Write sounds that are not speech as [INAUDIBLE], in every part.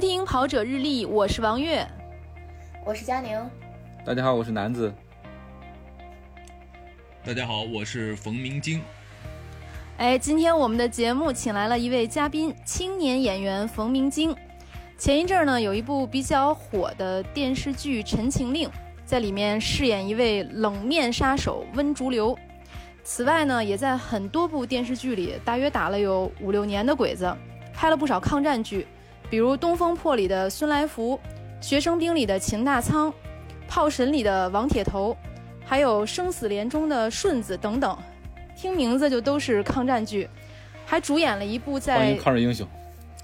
收听《跑者日历》，我是王悦，我是佳宁。大家好，我是南子。大家好，我是冯明晶。哎，今天我们的节目请来了一位嘉宾，青年演员冯明晶。前一阵儿呢，有一部比较火的电视剧《陈情令》，在里面饰演一位冷面杀手温竹流。此外呢，也在很多部电视剧里，大约打了有五六年的鬼子，拍了不少抗战剧，比如《东风破》里的孙来福，《学生兵》里的秦大仓，《炮神》里的王铁头，还有《生死连》中的顺子等等，听名字就都是抗战剧，还主演了一部在抗日英雄，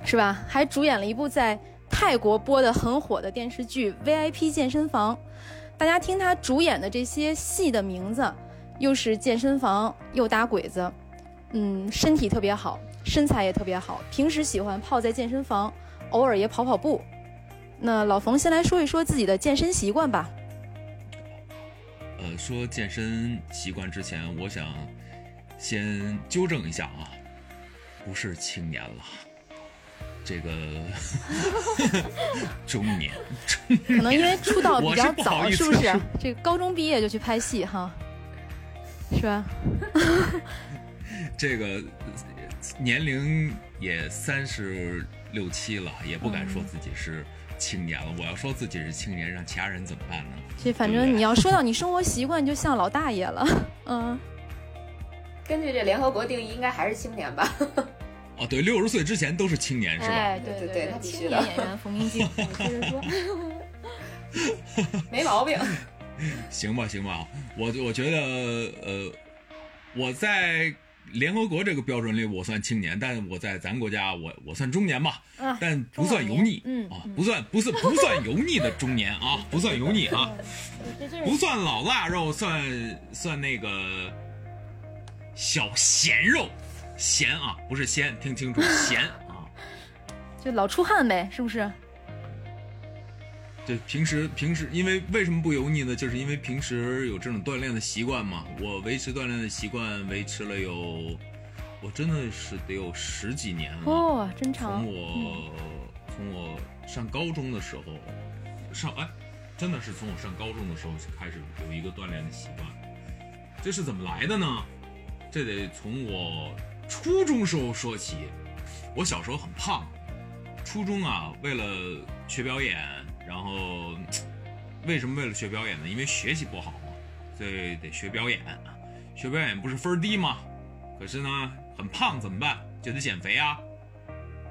是吧？还主演了一部在泰国播的很火的电视剧《VIP 健身房》，大家听他主演的这些戏的名字。又是健身房，又打鬼子，嗯，身体特别好，身材也特别好。平时喜欢泡在健身房，偶尔也跑跑步。那老冯先来说一说自己的健身习惯吧。呃，说健身习惯之前，我想先纠正一下啊，不是青年了，这个 [LAUGHS] 中年。可能因为出道比较早，是不是？这个高中毕业就去拍戏哈。是吧？[LAUGHS] 这个年龄也三十六七了，也不敢说自己是青年了。我要说自己是青年，让其他人怎么办呢？这反正你要说到你 [LAUGHS] 生活习惯，就像老大爷了。嗯，根据这联合国定义，应该还是青年吧？哦，对，六十岁之前都是青年，是吧？哎，对对对，青年演员冯明晶，接着说 [LAUGHS] [LAUGHS] 没毛病。行吧，行吧，我我觉得，呃，我在联合国这个标准里，我算青年，但我在咱国家，我我算中年吧，但不算油腻，嗯啊，不算不是不算油腻的中年啊，[LAUGHS] 不算油腻啊，不算老腊肉，算算那个小咸肉，咸啊，不是鲜，听清楚，咸啊，[LAUGHS] 就老出汗呗，是不是？对，平时平时，因为为什么不油腻呢？就是因为平时有这种锻炼的习惯嘛。我维持锻炼的习惯维持了有，我真的是得有十几年了。哦，真长。从我从我上高中的时候，上哎，真的是从我上高中的时候就开始有一个锻炼的习惯。这是怎么来的呢？这得从我初中时候说起。我小时候很胖，初中啊，为了学表演。然后，为什么为了学表演呢？因为学习不好嘛，所以得学表演。学表演不是分低吗？可是呢，很胖怎么办？就得减肥啊！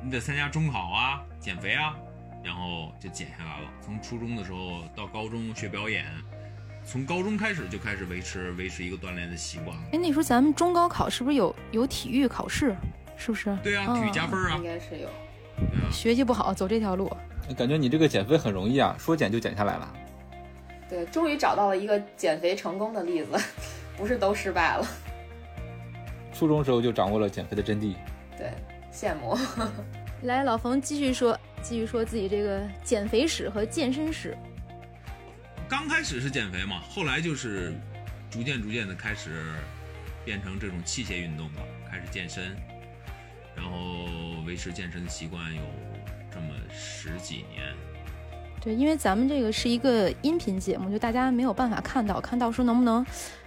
你得参加中考啊，减肥啊，然后就减下来了。从初中的时候到高中学表演，从高中开始就开始维持维持一个锻炼的习惯。哎，那时候咱们中高考是不是有有体育考试？是不是？对啊，体育加分啊，应该是有。学习不好，走这条路。感觉你这个减肥很容易啊，说减就减下来了。对，终于找到了一个减肥成功的例子，[LAUGHS] 不是都失败了。初中时候就掌握了减肥的真谛。对，羡慕。[LAUGHS] 来，老冯继续说，继续说自己这个减肥史和健身史。刚开始是减肥嘛，后来就是逐渐逐渐的开始变成这种器械运动了，开始健身，然后维持健身的习惯有。十几年，对，因为咱们这个是一个音频节目，就大家没有办法看到，看到时候能不能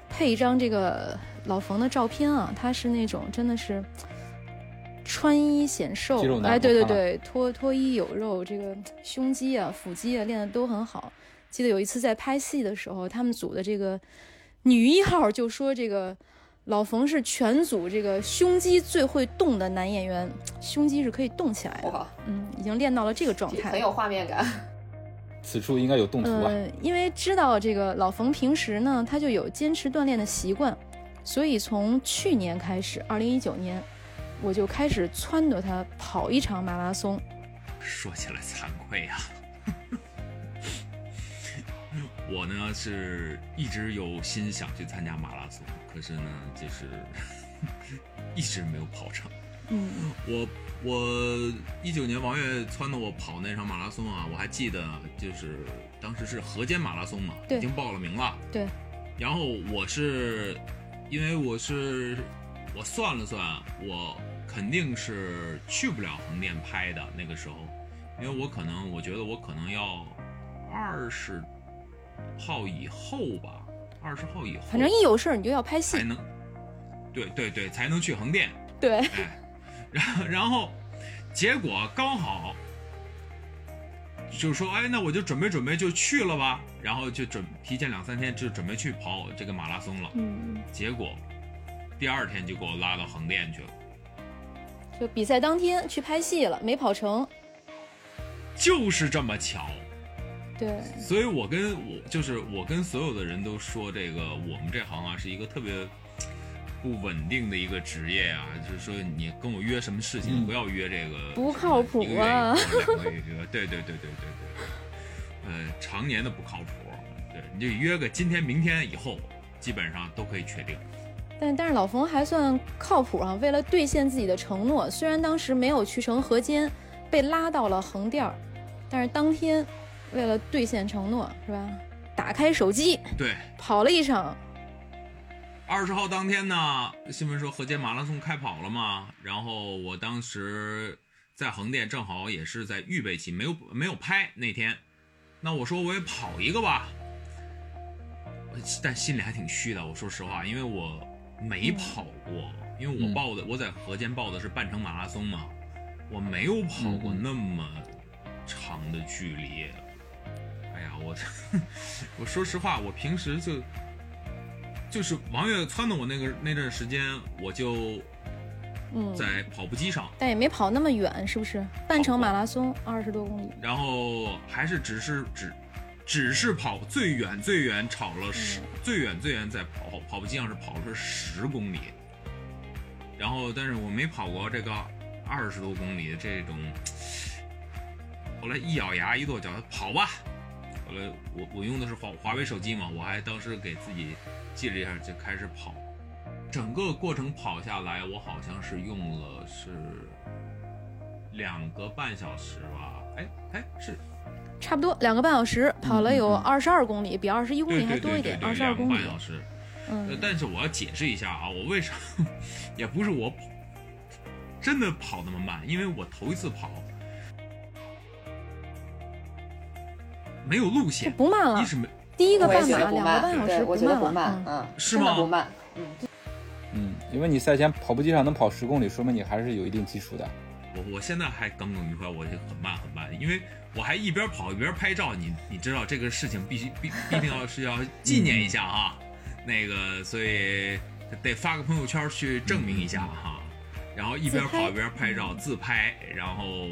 配一张这个老冯的照片啊？他是那种真的是穿衣显瘦，哎，对对对，脱脱衣有肉，这个胸肌啊、腹肌啊练的都很好。记得有一次在拍戏的时候，他们组的这个女一号就说这个。老冯是全组这个胸肌最会动的男演员，胸肌是可以动起来的。嗯，已经练到了这个状态，很有画面感。[LAUGHS] 此处应该有动图啊。因为知道这个老冯平时呢，他就有坚持锻炼的习惯，所以从去年开始，二零一九年，我就开始撺掇他跑一场马拉松。说起来惭愧呀。我呢是一直有心想去参加马拉松，可是呢就是 [LAUGHS] 一直没有跑成。嗯，我我一九年王月撺掇我跑那场马拉松啊，我还记得就是当时是河间马拉松嘛，已经报了名了。对。然后我是因为我是我算了算，我肯定是去不了横店拍的那个时候，因为我可能我觉得我可能要二十号以后吧，二十号以后，反正一有事儿你就要拍戏，才能，对对对，才能去横店。对，哎，然后然后结果刚好就说，哎，那我就准备准备就去了吧，然后就准提前两三天就准备去跑这个马拉松了。嗯，结果第二天就给我拉到横店去了，就比赛当天去拍戏了，没跑成。就是这么巧。对，所以我跟我就是我跟所有的人都说，这个我们这行啊是一个特别不稳定的一个职业啊，就是说你跟我约什么事情，嗯不要约这个不靠谱啊对对对对对对，呃，常年的不靠谱，对，你就约个今天、明天以后，基本上都可以确定。但但是老冯还算靠谱啊，为了兑现自己的承诺，虽然当时没有去成河间，被拉到了横店儿，但是当天为了兑现承诺，是吧？打开手机对，跑了一场，二十号当天呢，新闻说河间马拉松开跑了嘛，然后我当时在横店，正好也是在预备期，没有没有拍那天，那我说我也跑一个吧，但心里还挺虚的，我说实话，因为我没跑过，因为我嗯报的、我在河间报的是半程马拉松嘛，我没有跑过那么长的距离。哎呀，我我说实话，我平时就就是王月撺掇我那个那段时间，我就嗯，在跑步机上，但也没跑那么远，是不是？半程马拉松二十多公里，然后还是只是只只是跑最远最远跑了十、最远最远在跑跑步机上是跑了是十公里，然后但是我没跑过这个二十多公里的这种，后来一咬牙一跺脚跑吧，后来我我用的是华华为手机嘛，我还当时给自己记了一下就开始跑，整个过程跑下来我好像是用了是两个半小时吧，哎哎是差不多两个半小时，跑了有二十二公里，比二十一公里还多一点，二十二公里半。小时。呃嗯，但是我要解释一下啊，我为啥 [LAUGHS] 也不是我跑真的跑那么慢，因为我头一次跑没有路线，不慢了。一，是没第一个半马两个半小时我觉得不慢嗯，嗯，是吗？不慢，嗯，嗯，因为你赛前跑步机上能跑十公里，说明你还是有一定基础的。我我现在还耿耿于怀，我就很慢很慢，因为我还一边跑一边拍照，你你知道这个事情必须必必定要是要纪念一下啊，那个所以得发个朋友圈去证明一下哈，然后一边跑一边拍照自拍，然后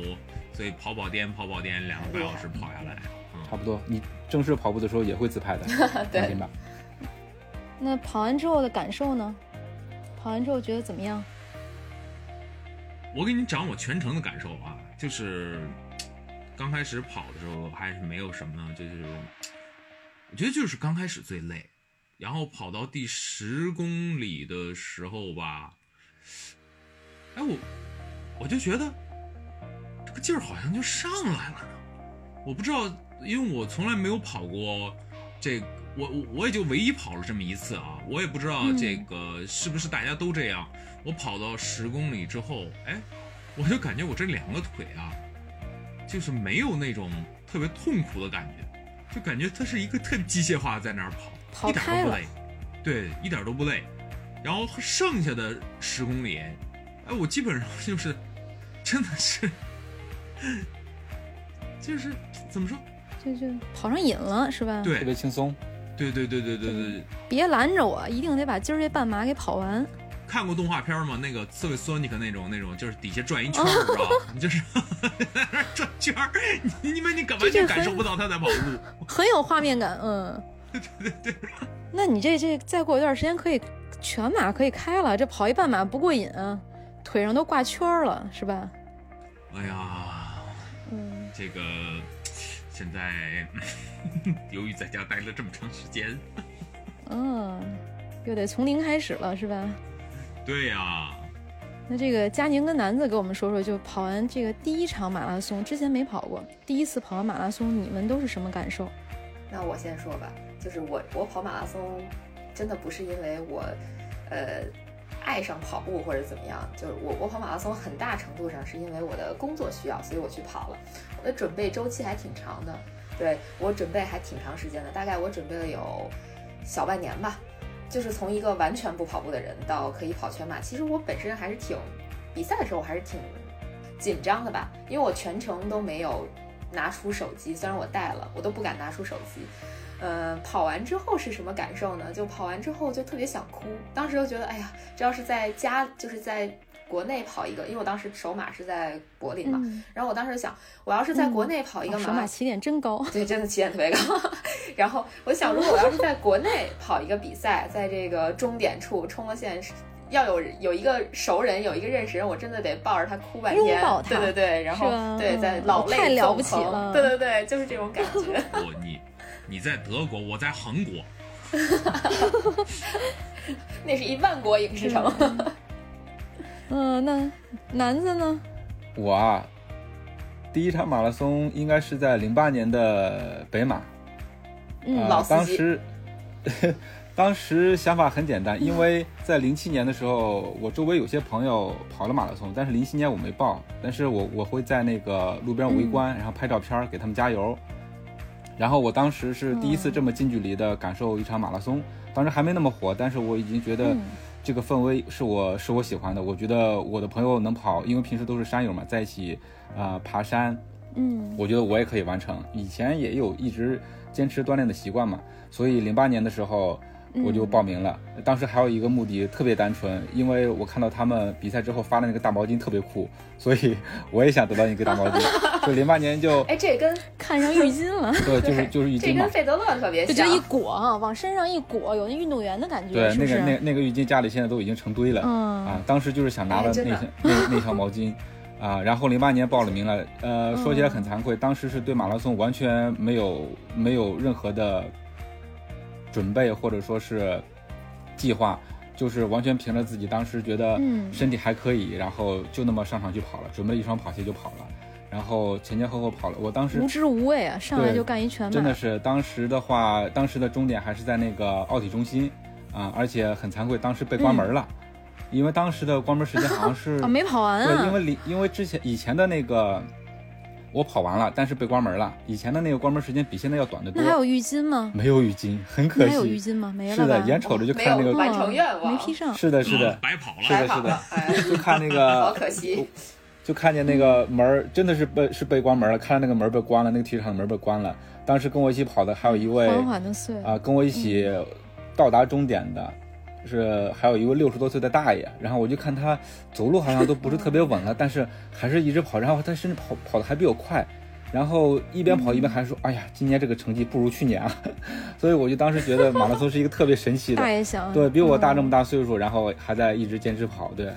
所以跑跑颠跑跑颠两个半小时跑下来，嗯，差不多，你正式跑步的时候也会自拍的，[LAUGHS] 对放心吧。那跑完之后的感受呢？跑完之后觉得怎么样？我给你讲我全程的感受啊，就是刚开始跑的时候还是没有什么，就是我觉得就是刚开始最累，然后跑到第十公里的时候吧，哎我我就觉得这个劲儿好像就上来了呢，我不知道，因为我从来没有跑过这个。我我我也就唯一跑了这么一次啊，我也不知道嗯这个是不是大家都这样。我跑到十公里之后，哎，我就感觉我这两个腿啊，就是没有那种特别痛苦的感觉，就感觉它是一个特机械化在那儿跑，跑一点都不累，对，一点都不累。然后剩下的十公里，哎，我基本上就是真的是，[LAUGHS] 就是怎么说？就就跑上瘾了是吧？，对特别轻松。对对对对对对，别拦着我，一定得把今儿这半马给跑完。看过动画片吗？那个刺猬索尼克那种那种，就是底下转一圈儿，知道吧？你就是在那儿转圈儿，你你们你根本就感受不到他在跑步。很有画面感，嗯。对对对。那你这这再过一段时间可以全马可以开了，这跑一半马不过瘾啊，腿上都挂圈儿了，是吧？哎呀，嗯，这个现在 [LAUGHS] 由于在家待了这么长时间，嗯，又得从零开始了，是吧？对呀、那这个佳宁跟南子给我们说说，就跑完这个第一场马拉松，之前没跑过，第一次跑完马拉松，你们都是什么感受？那我先说吧，就是我我跑马拉松，真的不是因为我，呃，爱上跑步或者怎么样，就是我我跑马拉松很大程度上是因为我的工作需要，所以我去跑了。我的准备周期还挺长的，对我准备还挺长时间的，大概我准备了有小半年吧。就是从一个完全不跑步的人到可以跑全马，其实我本身还是挺比赛的时候我还是挺紧张的吧，因为我全程都没有拿出手机，虽然我带了，我都不敢拿出手机。呃，跑完之后是什么感受呢？就跑完之后就特别想哭，当时就觉得，哎呀，这要是在家，就是在国内跑一个，因为我当时首马是在柏林嘛，嗯然后我当时就想，我要是在国内跑一个马首马起点真高。[LAUGHS] 对，真的起点特别高。[LAUGHS] 然后我想，如果我要是在国内跑一个比赛，在这个终点处冲了线，要有有一个熟人，有一个认识人，我真的得抱着他哭半天。拥抱他对对对，然后对，在嗯老泪太了纵横不起了对对对，就是这种感觉。[LAUGHS] 我你你在德国，我在韩国，[LAUGHS] 那是一万国影视城。[LAUGHS] 嗯，那男子呢？[LAUGHS] 我啊，第一场马拉松应该是在零八年的北马，嗯啊老司机当时当时想法很简单，因为在零七年的时候，我周围有些朋友跑了马拉松，但是零七年我没报，但是我我会在那个路边围观，然后拍照片给他们加油。然后我当时是第一次这么近距离的感受一场马拉松，当时还没那么火，但是我已经觉得嗯这个氛围是我是我喜欢的。我觉得我的朋友能跑，因为平时都是山友嘛，在一起啊、呃爬山，嗯我觉得我也可以完成。以前也有一直坚持锻炼的习惯嘛，所以零八年的时候我就报名了。当时还有一个目的特别单纯，因为我看到他们比赛之后发的那个大毛巾特别酷，所以 [LAUGHS] 我也想得到一个大毛巾。就零八年就 [LAUGHS] 哎，这跟 [LAUGHS] 看上浴巾了，对，就是就是浴巾嘛跟。费德勒特别像就这。一裹啊，往身上一裹，有那运动员的感觉，对，是是？那个那那个浴巾家里现在都已经成堆了。嗯啊，当时就是想拿了那条那那条毛巾，啊，然后零八年报了名了，呃，说起来很惭愧，当时是对马拉松完全没有没有任何的准备或者说是计划，就是完全凭着自己当时觉得嗯。身体还可以，然后就那么上场去跑了，准备了一双跑鞋就跑了，然后前前后后跑了，我当时无知无畏啊，上来就干一全马，真的是当时的话，当时的终点还是在那个奥体中心啊，而且很惭愧，当时被关门了，因为当时的关门时间好像是、[LAUGHS] 啊，没跑完对，啊，因为离因为之前以前的那个我跑完了，但是被关门了，以前的那个关门时间比现在要短得多那，还有浴巾吗？没有浴巾，很可惜还有浴惜。巾吗？没了是的，眼瞅着就看那个，有完成愿望没披上。是的，是的啊，白跑了。是的是的，哎，就看那个好，可惜。就看见那个门儿真的是被是被关门了，看到那个门儿被关了，那个体育场的门儿被关了。当时跟我一起跑的还有一位缓缓的碎，啊，跟我一起到达终点的，是还有一位六十多岁的大爷。然后我就看他走路好像都不是特别稳了，[LAUGHS] 但是还是一直跑，然后他甚至跑跑的还比我快。然后一边跑一边还说：“哎呀，今年这个成绩不如去年啊！” [LAUGHS] 所以我就当时觉得马拉松是一个特别神奇的大，爷想，对比我大这么大，岁数，然后还在一直坚持跑，对。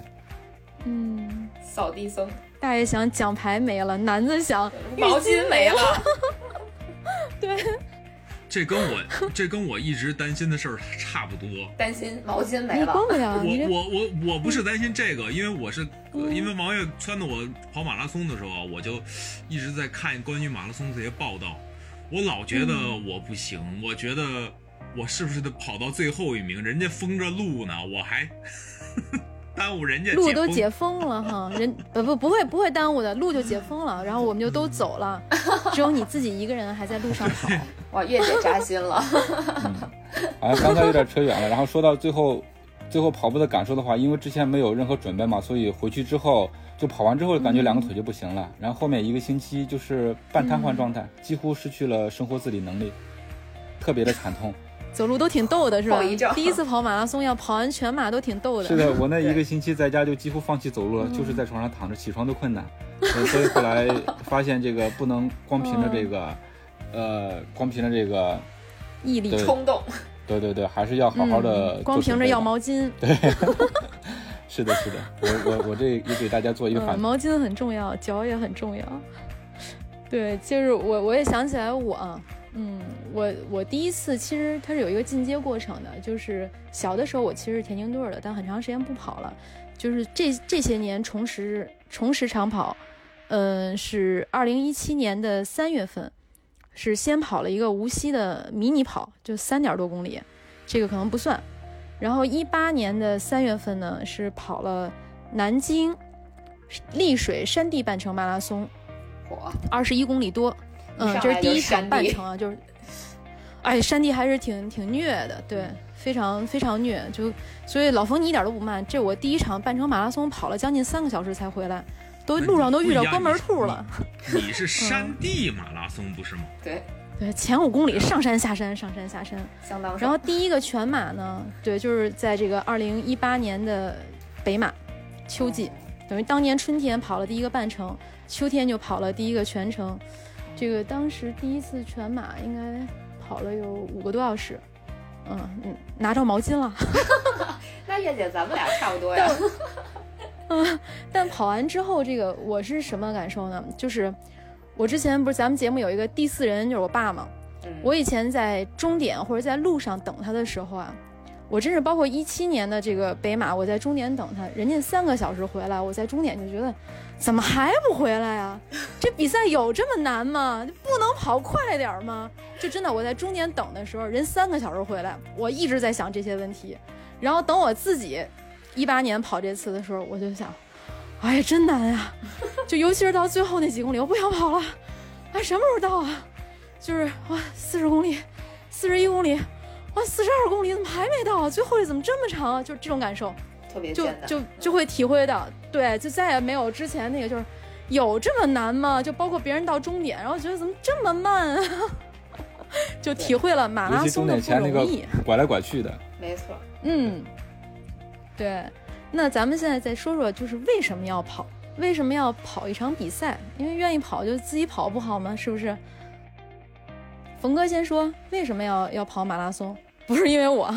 嗯，扫地僧，大爷想奖牌没了，男子想毛巾没了，[LAUGHS] 这跟我这跟我一直担心的事儿差不多。担心毛巾没了。你光不了，我我我我不是担心这个，因为我是呃 [LAUGHS] 因为王月撺掇我跑马拉松的时候，我就一直在看关于马拉松这些报道，我老觉得我不行，我觉得我是不是得跑到最后一名？人家封着路呢，我还 [LAUGHS] 耽误人家路都解封了哈，人不不不会不会耽误的，路就解封了，然后我们就都走了，[LAUGHS] 只有你自己一个人还在路上跑。哇，月姐扎心了。好 [LAUGHS] 像刚才有点扯远了。然后说到最后，最后跑步的感受的话，因为之前没有任何准备嘛，所以回去之后就跑完之后，感觉两个腿就不行了。然后后面一个星期就是半瘫痪状态，几乎失去了生活自理能力，特别的惨痛。走路都挺逗的，是吧？第一次跑马拉松要跑完全马都挺逗的。是的，[LAUGHS] 我那一个星期在家就几乎放弃走路了，就是在床上躺着，起床都困难。对所以后来发现这个不能光凭着这个，呃，光凭着这个，毅力。冲动，对对对，还是要好好的、嗯光凭着要毛巾，对。[LAUGHS] 是的，是的，我我我这也给大家做一个反嗯，毛巾很重要，脚也很重要。对，就是我我也想起来我啊，嗯，我我第一次其实它是有一个进阶过程的，就是小的时候我其实是田径队儿的，但很长时间不跑了，就是这这些年重拾重拾长跑，嗯，是二零一七年的三月份，是先跑了一个无锡的迷你跑，就三点多公里，这个可能不算。然后一八年的三月份呢，是跑了南京丽水山地半程马拉松，火，二十一公里多。嗯，这是第一场半程啊，就是，哎，山地还是挺挺虐的，对，非常非常虐。就所以老冯你一点都不慢，这我第一场半程马拉松跑了将近三个小时才回来，都路上都遇到关门兔了。你是山地马拉松不是吗？对，对，前五公里上山下山上山下山。相当。然后第一个全马呢，对，就是在这个二零一八年的北马秋季，等于当年春天跑了第一个半程，秋天就跑了第一个全程。这个当时第一次全马应该跑了有五个多小时，嗯嗯，拿着毛巾了。[LAUGHS] 那叶姐，咱们俩差不多呀。[LAUGHS] [LAUGHS] 但跑完之后，这个我是什么感受呢？就是我之前不是咱们节目有一个第四人，就是我爸嘛。嗯我以前在终点或者在路上等他的时候啊，我真是包括一七年的这个北马，我在终点等他，人家三个小时回来，我在终点就觉得怎么还不回来啊？这比赛有这么难吗？不能跑快点儿吗？就真的我在终点等的时候，人三个小时回来，我一直在想这些问题。然后等我自己一八年跑这次的时候，我就想，哎呀，真难呀！就尤其是到最后那几公里，我不想跑了，哎，什么时候到啊？就是哇，四十公里，四十一公里，哇，四十二公里怎么还没到啊？最后这怎么这么长啊？就是这种感受，就特别艰难，就就会体会到，对，就再也没有之前那个就是有这么难吗？就包括别人到终点，然后觉得怎么这么慢啊？[LAUGHS] 就体会了马拉松的不容易。拐来拐去的，没错。嗯，对。那咱们现在再说说，就是为什么要跑？为什么要跑一场比赛？因为愿意跑就自己跑不好吗？是不是？冯哥先说，为什么要要跑马拉松？不是因为我，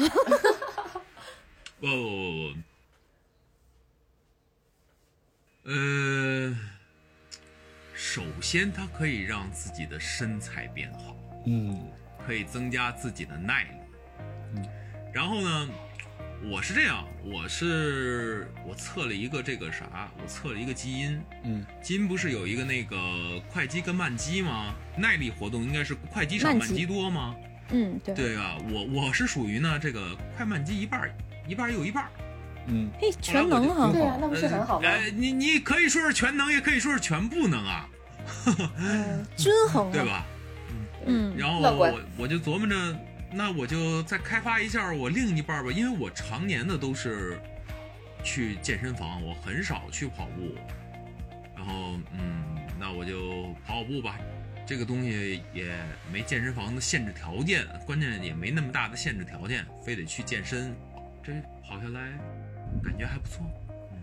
不不不不，呃，首先它可以让自己的身材变好，嗯可以增加自己的耐力。嗯，然后呢，我是这样，我是我测了一个这个啥，我测了一个基因，嗯基因不是有一个那个快肌跟慢肌吗？耐力活动应该是快肌少慢肌多吗？嗯，对，对啊，我我是属于呢这个快慢肌一半儿一半儿又一半儿。嗯，嘿，全能哈、嗯对呀、那不是很好吗？呃，你你可以说是全能，也可以说是全不能啊，嗯，均衡嘛，[LAUGHS] 对吧？嗯，然后我我就琢磨着，那我就再开发一下我另一半吧，因为我常年的都是去健身房，我很少去跑步。然后嗯，那我就跑跑步吧。这个东西也没健身房的限制条件，关键也没那么大的限制条件，非得去健身。这跑下来感觉还不错。嗯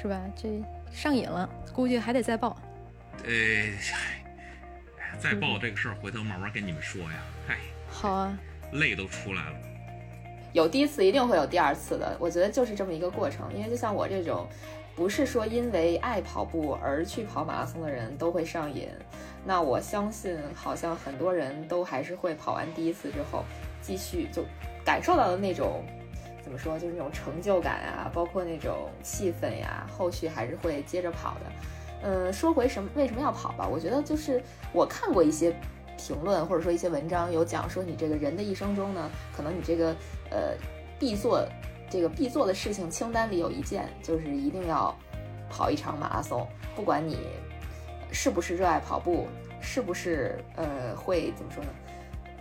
是吧？这上瘾了，估计还得再报。呃，嗨，哎再报这个事儿，回头慢慢跟你们说呀。嗨，好啊，泪都出来了。有第一次一定会有第二次的，我觉得就是这么一个过程。因为就像我这种，不是说因为爱跑步而去跑马拉松的人都会上瘾。那我相信，好像很多人都还是会跑完第一次之后，继续就感受到的那种怎么说，就是那种成就感啊，包括那种气氛呀，后续还是会接着跑的。嗯，说回什么为什么要跑吧，我觉得就是我看过一些评论或者说一些文章有讲说，你这个人的一生中呢，可能你这个呃必做这个必做的事情清单里有一件就是一定要跑一场马拉松，不管你是不是热爱跑步，是不是呃会怎么说呢？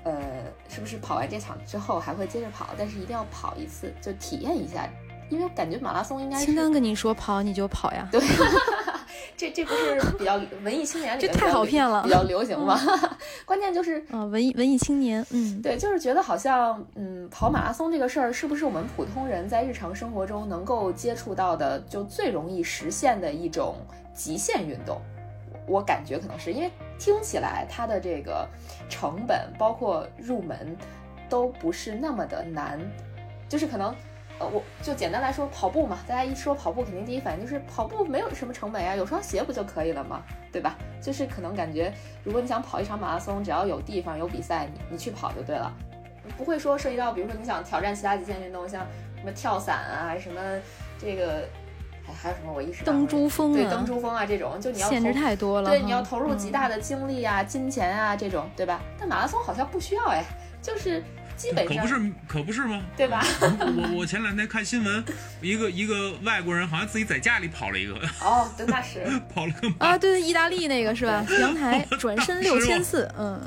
呃，是不是跑完这场之后还会接着跑？但是一定要跑一次，就体验一下，因为感觉马拉松应该是清单跟你说跑你就跑呀，对，这这不是比较 [LAUGHS] 文艺青年里这太好骗了比较流行吗？[LAUGHS] 关键就是啊，文艺文艺青年，嗯，对，就是觉得好像，嗯，跑马拉松这个事儿，是不是我们普通人在日常生活中能够接触到的，就最容易实现的一种极限运动？我感觉可能是因为听起来它的这个成本，包括入门，都不是那么的难，就是可能。呃，我就简单来说，跑步嘛，大家一说跑步，肯定第一反应就是跑步没有什么成本呀，有双鞋不就可以了吗？对吧？就是可能感觉，如果你想跑一场马拉松，只要有地方有比赛，你你去跑就对了，不会说涉及到，比如说你想挑战其他极限运动，像什么跳伞啊，什么这个，还还有什么我一时登珠峰对啊，登珠峰啊这种，就你要限制投太多了，对，你要投入极大的，的精力啊、金钱啊这种，对吧？但马拉松好像不需要哎，就是基本上可不是，可不是吗？对吧？我我前两天看新闻，一个一个外国人好像自己在家里跑了一个，哦，对，那是 [LAUGHS] 跑了个马。啊，对对，意大利那个是吧？阳台 [LAUGHS] 转身六千四，嗯，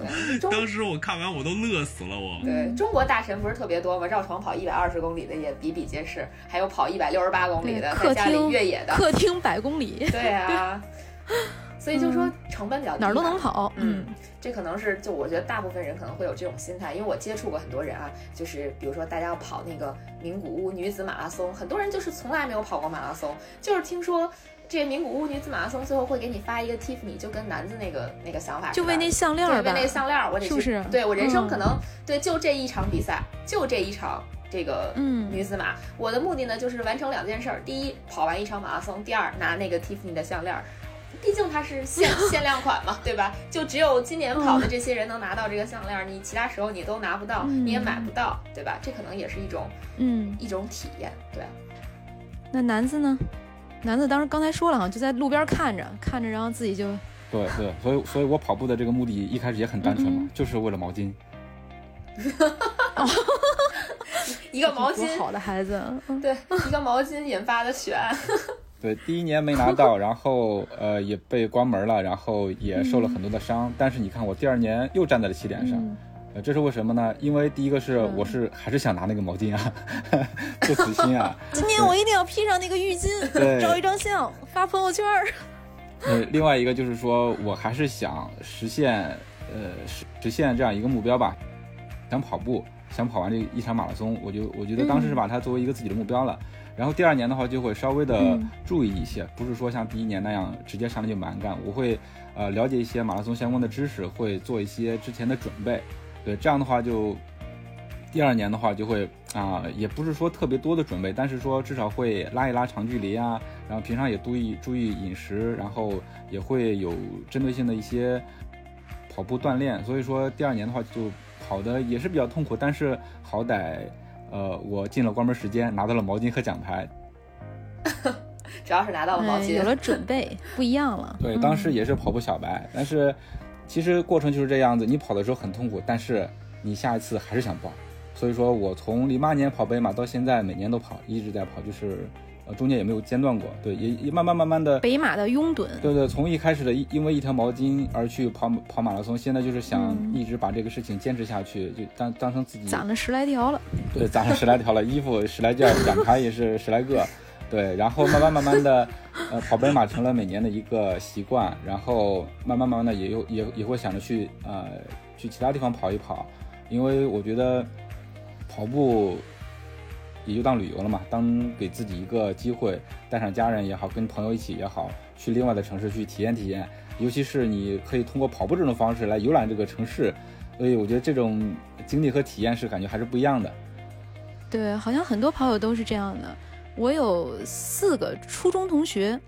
当时我看完我都乐死了，我。对中国大神不是特别多吗？绕床跑一百二十公里的也比比皆是，还有跑一百六十八公里，的，客在家里厅越野的，客厅百公里，对啊。[LAUGHS] 所以就说成本比较低，哪儿都能。跑，嗯，这可能是就我觉得大部分人可能会有这种心态，因为我接触过很多人啊，就是比如说大家要跑那个名古屋女子马拉松，很多人就是从来没有跑过马拉松，就是听说这名古屋女子马拉松最后会给你发一个 Tiffany，就跟男子那个那个想法，就为那项链儿吧，那个项链儿，我得去，是不是对我人生嗯可能、对就这一场比赛，就这一场。这个嗯女子马，我的目的呢就是完成两件事儿：第一，跑完一场马拉松；第二，拿那个 Tiffany 的项链儿。毕竟它是限 [LAUGHS] 限量款嘛，对吧？就只有今年跑的这些人能拿到这个项链儿，你其他时候你都拿不到，嗯你也买不到，对吧？这可能也是一种嗯，一种体验，对。那男子呢？男子当时刚才说了哈，就在路边看着看着，然后自己就对对，所以所以我跑步的这个目的一开始也很单纯嘛，嗯就是为了毛巾。[LAUGHS] 一个毛巾多，[LAUGHS] 好的孩子，嗯对，一个毛巾引发的血案，对，第一年没拿到，[LAUGHS] 然后呃也被关门了，然后也受了很多的伤。但是你看我第二年又站在了起点上，嗯呃，这是为什么呢？因为第一个是嗯我是还是想拿那个毛巾啊，不死心啊。[LAUGHS] 今年我一定要披上那个浴巾，照一张相发朋友圈儿。[LAUGHS] 呃，另外一个就是说我还是想实现呃实实现这样一个目标吧，想跑步，想跑完这一场马拉松，我就我觉得当时是把它作为一个自己的目标了。然后第二年的话就会稍微的嗯注意一些，不是说像第一年那样直接上来就蛮干，我会呃了解一些马拉松相关的知识，会做一些之前的准备。对，这样的话就第二年的话就会啊、也不是说特别多的准备，但是说至少会拉一拉长距离啊，然后平常也注意注意饮食，然后也会有针对性的一些跑步锻炼。所以说第二年的话就跑的也是比较痛苦，但是好歹呃我进了关门时间，拿到了毛巾和奖牌。[LAUGHS] 主要是拿到了毛哎，巾，有了准备，不一样了。[LAUGHS] 对，嗯当时也是跑步小白，但是其实过程就是这样子，你跑的时候很痛苦，但是你下一次还是想报。所以说我从零八年跑北马到现在，每年都跑，一直在跑，就是呃中间也没有间断过。对，也也慢慢慢慢的，北马的拥趸，对对，从一开始的一因为一条毛巾而去跑跑马拉松，现在就是想嗯一直把这个事情坚持下去，就当当成自己攒了十来条了。对，攒了十来条了，衣服十来件，奖牌也是十来个，对，然后慢慢慢慢的，呃，跑北马成了每年的一个习惯，然后慢慢慢慢的也有也也会想着去呃去其他地方跑一跑，因为我觉得跑步也就当旅游了嘛，当给自己一个机会，带上家人也好，跟朋友一起也好，去另外的城市去体验体验，尤其是你可以通过跑步这种方式来游览这个城市，所以我觉得这种经历和体验是感觉还是不一样的。对，好像很多跑友都是这样的。我有四个初中同学，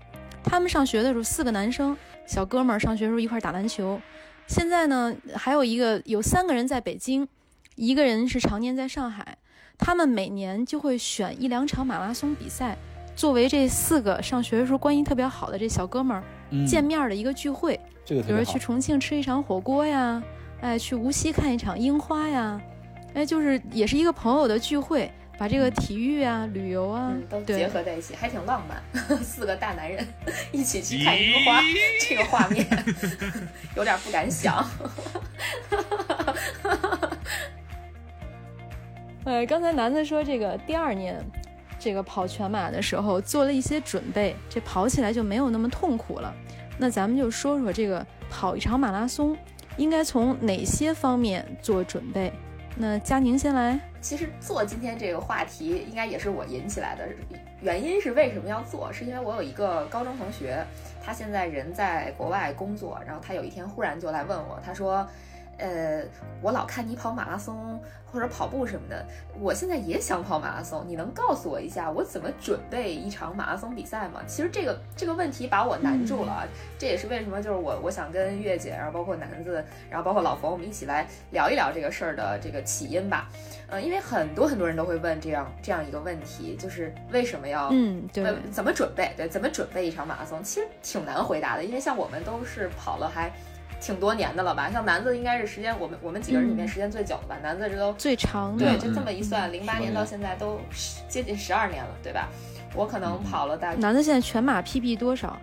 他们上学的时候四个男生，小哥们儿上学的时候一块儿打篮球。现在呢，还有一个有三个人在北京，一个人是常年在上海。他们每年就会选一两场马拉松比赛，作为这四个上学的时候关系特别好的这小哥们儿嗯见面的一个聚会。这个比如去。重庆吃一场火锅呀，哎，去无锡看一场樱花呀，哎，就是也是一个朋友的聚会，把这个体育啊、旅游啊，嗯，都结合在一起，还挺浪漫。[LAUGHS] 四个大男人 [LAUGHS] 一起去看樱花，这个画面 [LAUGHS] 有点不敢想。呃，刚才楠子说这个第二年，这个跑全马的时候做了一些准备，这跑起来就没有那么痛苦了。那咱们就说说这个跑一场马拉松应该从哪些方面做准备。那佳宁先来，其实做今天这个话题，应该也是我引起来的。原因是为什么要做？是因为我有一个高中同学，他现在人在国外工作，然后他有一天忽然就来问我，他说：“呃，我老看你跑马拉松或者跑步什么的，我现在也想跑马拉松，你能告诉我一下我怎么准备一场马拉松比赛吗？”其实这个这个问题把我难住了，啊，这也是为什么就是我我想跟月姐，然后包括南子，然后包括老冯，我们一起来聊一聊这个事儿的这个起因吧。嗯，因为很多很多人都会问这样这样一个问题，就是为什么要嗯，对，呃，怎么准备？对，怎么准备一场马拉松？其实挺难回答的，因为像我们都是跑了还挺多年的了吧？像南子应该是时间，我们我们几个人里面时间最久的吧？南子这都最长的，对，嗯就这么一算，零八年年到现在都十接近十二年了，对吧？我可能跑了大概男子现在全马 PB 多少？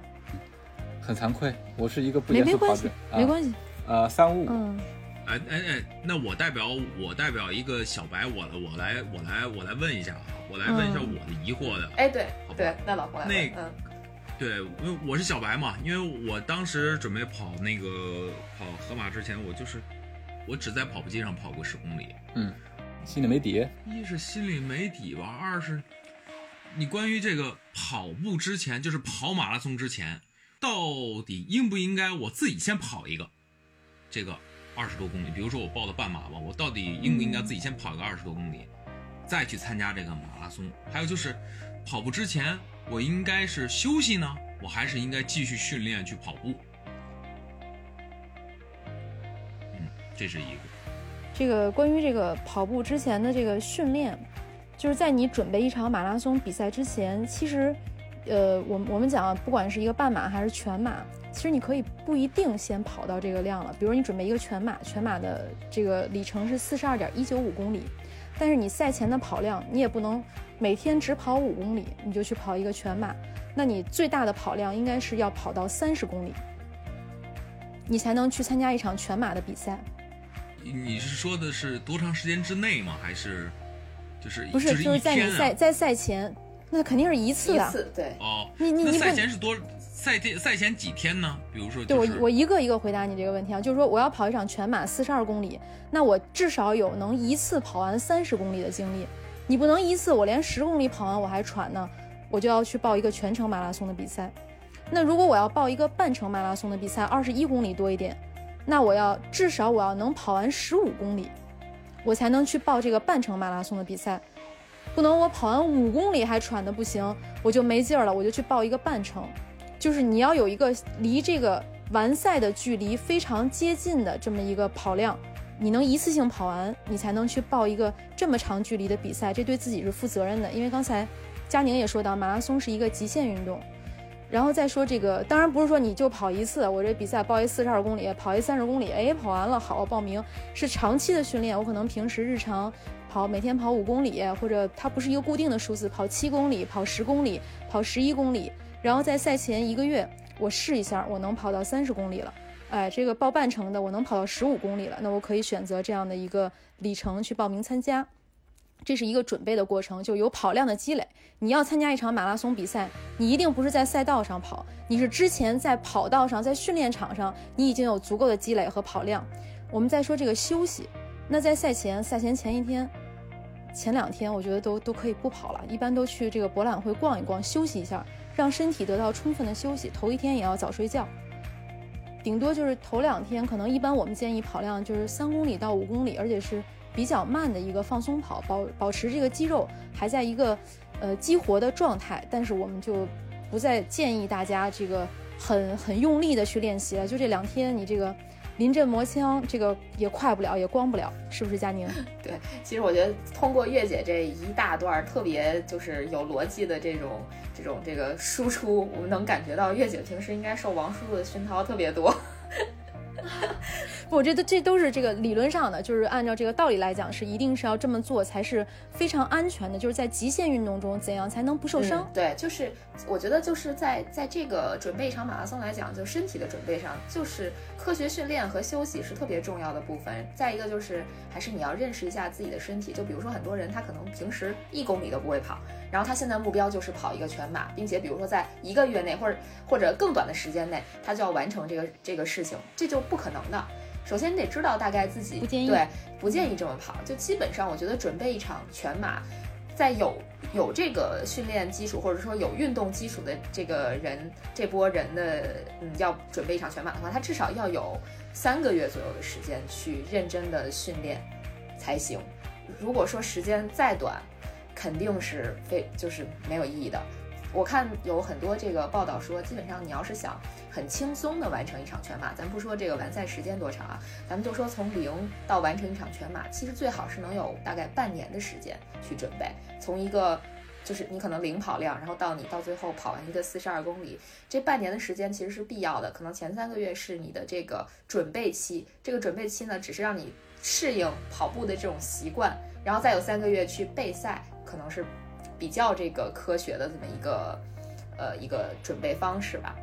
很惭愧，我是一个不没严肃跑没关系者，，没关系，呃，三五五，嗯，哎哎哎，那我代表我代表一个小白，我我来我来我来问一下啊，我来问一下嗯我的疑惑的。哎，对对，那老婆来嗯，对，因为我是小白嘛，因为我当时准备跑那个跑河马之前，我就是我只在跑步机上跑过十公里，嗯，心里没底，一是心里没底吧，二是你关于这个跑步之前，就是跑马拉松之前，到底应不应该我自己先跑一个这个二十多公里？比如说我报的半马吧，我到底应不应该自己先跑一个二十多公里，再去参加这个马拉松？还有就是跑步之前，我应该是休息呢，我还是应该继续训练去跑步？嗯，这是一个。这个关于这个跑步之前的这个训练，就是在你准备一场马拉松比赛之前，其实，呃，我我们讲，不管是一个半马还是全马，其实你可以不一定先跑到这个量了。比如你准备一个全马，全马的这个里程是四十二点一九五公里，但是你赛前的跑量，你也不能每天只跑五公里，你就去跑一个全马，那你最大的跑量应该是要跑到三十公里，你才能去参加一场全马的比赛。你是说的是多长时间之内吗？还是就是不是，是就是在你赛在赛前，那肯定是一次的。一次对，哦，你你你不赛前是多赛天赛前几天呢？比如说、对就是，我我一个一个回答你这个问题啊，就是说我要跑一场全马四十二公里，那我至少有能一次跑完三十公里的经历。你不能一次我连十公里跑完我还喘呢，我就要去报一个全程马拉松的比赛。那如果我要报一个半程马拉松的比赛，二十一公里多一点，那我要至少我要能跑完十五公里，我才能去报这个半程马拉松的比赛。不能我跑完五公里还喘的不行，我就没劲儿了，我就去报一个半程。就是你要有一个离这个完赛的距离非常接近的这么一个跑量，你能一次性跑完，你才能去报一个这么长距离的比赛，这对自己是负责任的。因为刚才佳宁也说到，马拉松是一个极限运动。然后再说这个，当然不是说你就跑一次，我这比赛报一四十二公里，跑一三十公里，哎，跑完了好，报名是长期的训练，我可能平时日常跑每天跑五公里，或者它不是一个固定的数字，跑七公里、跑十公里、跑十一公里，然后在赛前一个月，我试一下，我能跑到三十公里了，哎，这个报半程的我能跑到十五公里了，那我可以选择这样的一个里程去报名参加。这是一个准备的过程，就有跑量的积累。你要参加一场马拉松比赛，你一定不是在赛道上跑，你是之前在跑道上，在训练场上，你已经有足够的积累和跑量。我们再说这个休息，那在赛前，赛前前一天、前两天，我觉得都都可以不跑了，一般都去这个博览会逛一逛，休息一下，让身体得到充分的休息。头一天也要早睡觉，顶多就是头两天，可能一般我们建议跑量就是三公里到五公里，而且是比较慢的一个放松跑，保保持这个肌肉还在一个呃激活的状态。但是我们就不再建议大家这个很很用力的去练习了，就这两天你这个临阵磨枪，这个也快不了，也光不了，是不是佳宁？[LAUGHS] 对，其实我觉得通过月姐这一大段特别就是有逻辑的这种这种这个输出，我们能感觉到月姐平时应该受王叔叔的熏陶特别多。[LAUGHS] 不，我觉得这都是这个理论上的，就是按照这个道理来讲，是一定是要这么做才是非常安全的。就是在极限运动中，怎样才能不受伤？嗯对，就是我觉得就是在在这个准备一场马拉松来讲，就身体的准备上，就是科学训练和休息是特别重要的部分。再一个就是还是你要认识一下自己的身体，就比如说很多人他可能平时一公里都不会跑，然后他现在目标就是跑一个全马，并且比如说在一个月内或者或者更短的时间内，他就要完成这个这个事情，这就不可能的。首先你得知道大概自己不建议对不建议这么跑，就基本上我觉得准备一场全马，在有有这个训练基础或者说有运动基础的这个人这波人的嗯要准备一场全马的话，他至少要有三个月左右的时间去认真的训练才行。如果说时间再短，肯定是非就是没有意义的。我看有很多这个报道说，基本上你要是想很轻松的完成一场全马，咱不说这个完赛时间多长啊，咱们就说从零到完成一场全马，其实最好是能有大概半年的时间去准备，从一个就是你可能零跑量，然后到你到最后跑完一个四十二公里，这半年的时间其实是必要的。可能前三个月是你的这个准备期，这个准备期呢，只是让你适应跑步的这种习惯，然后再有三个月去备赛，可能是比较这个科学的这么一个呃一个准备方式吧。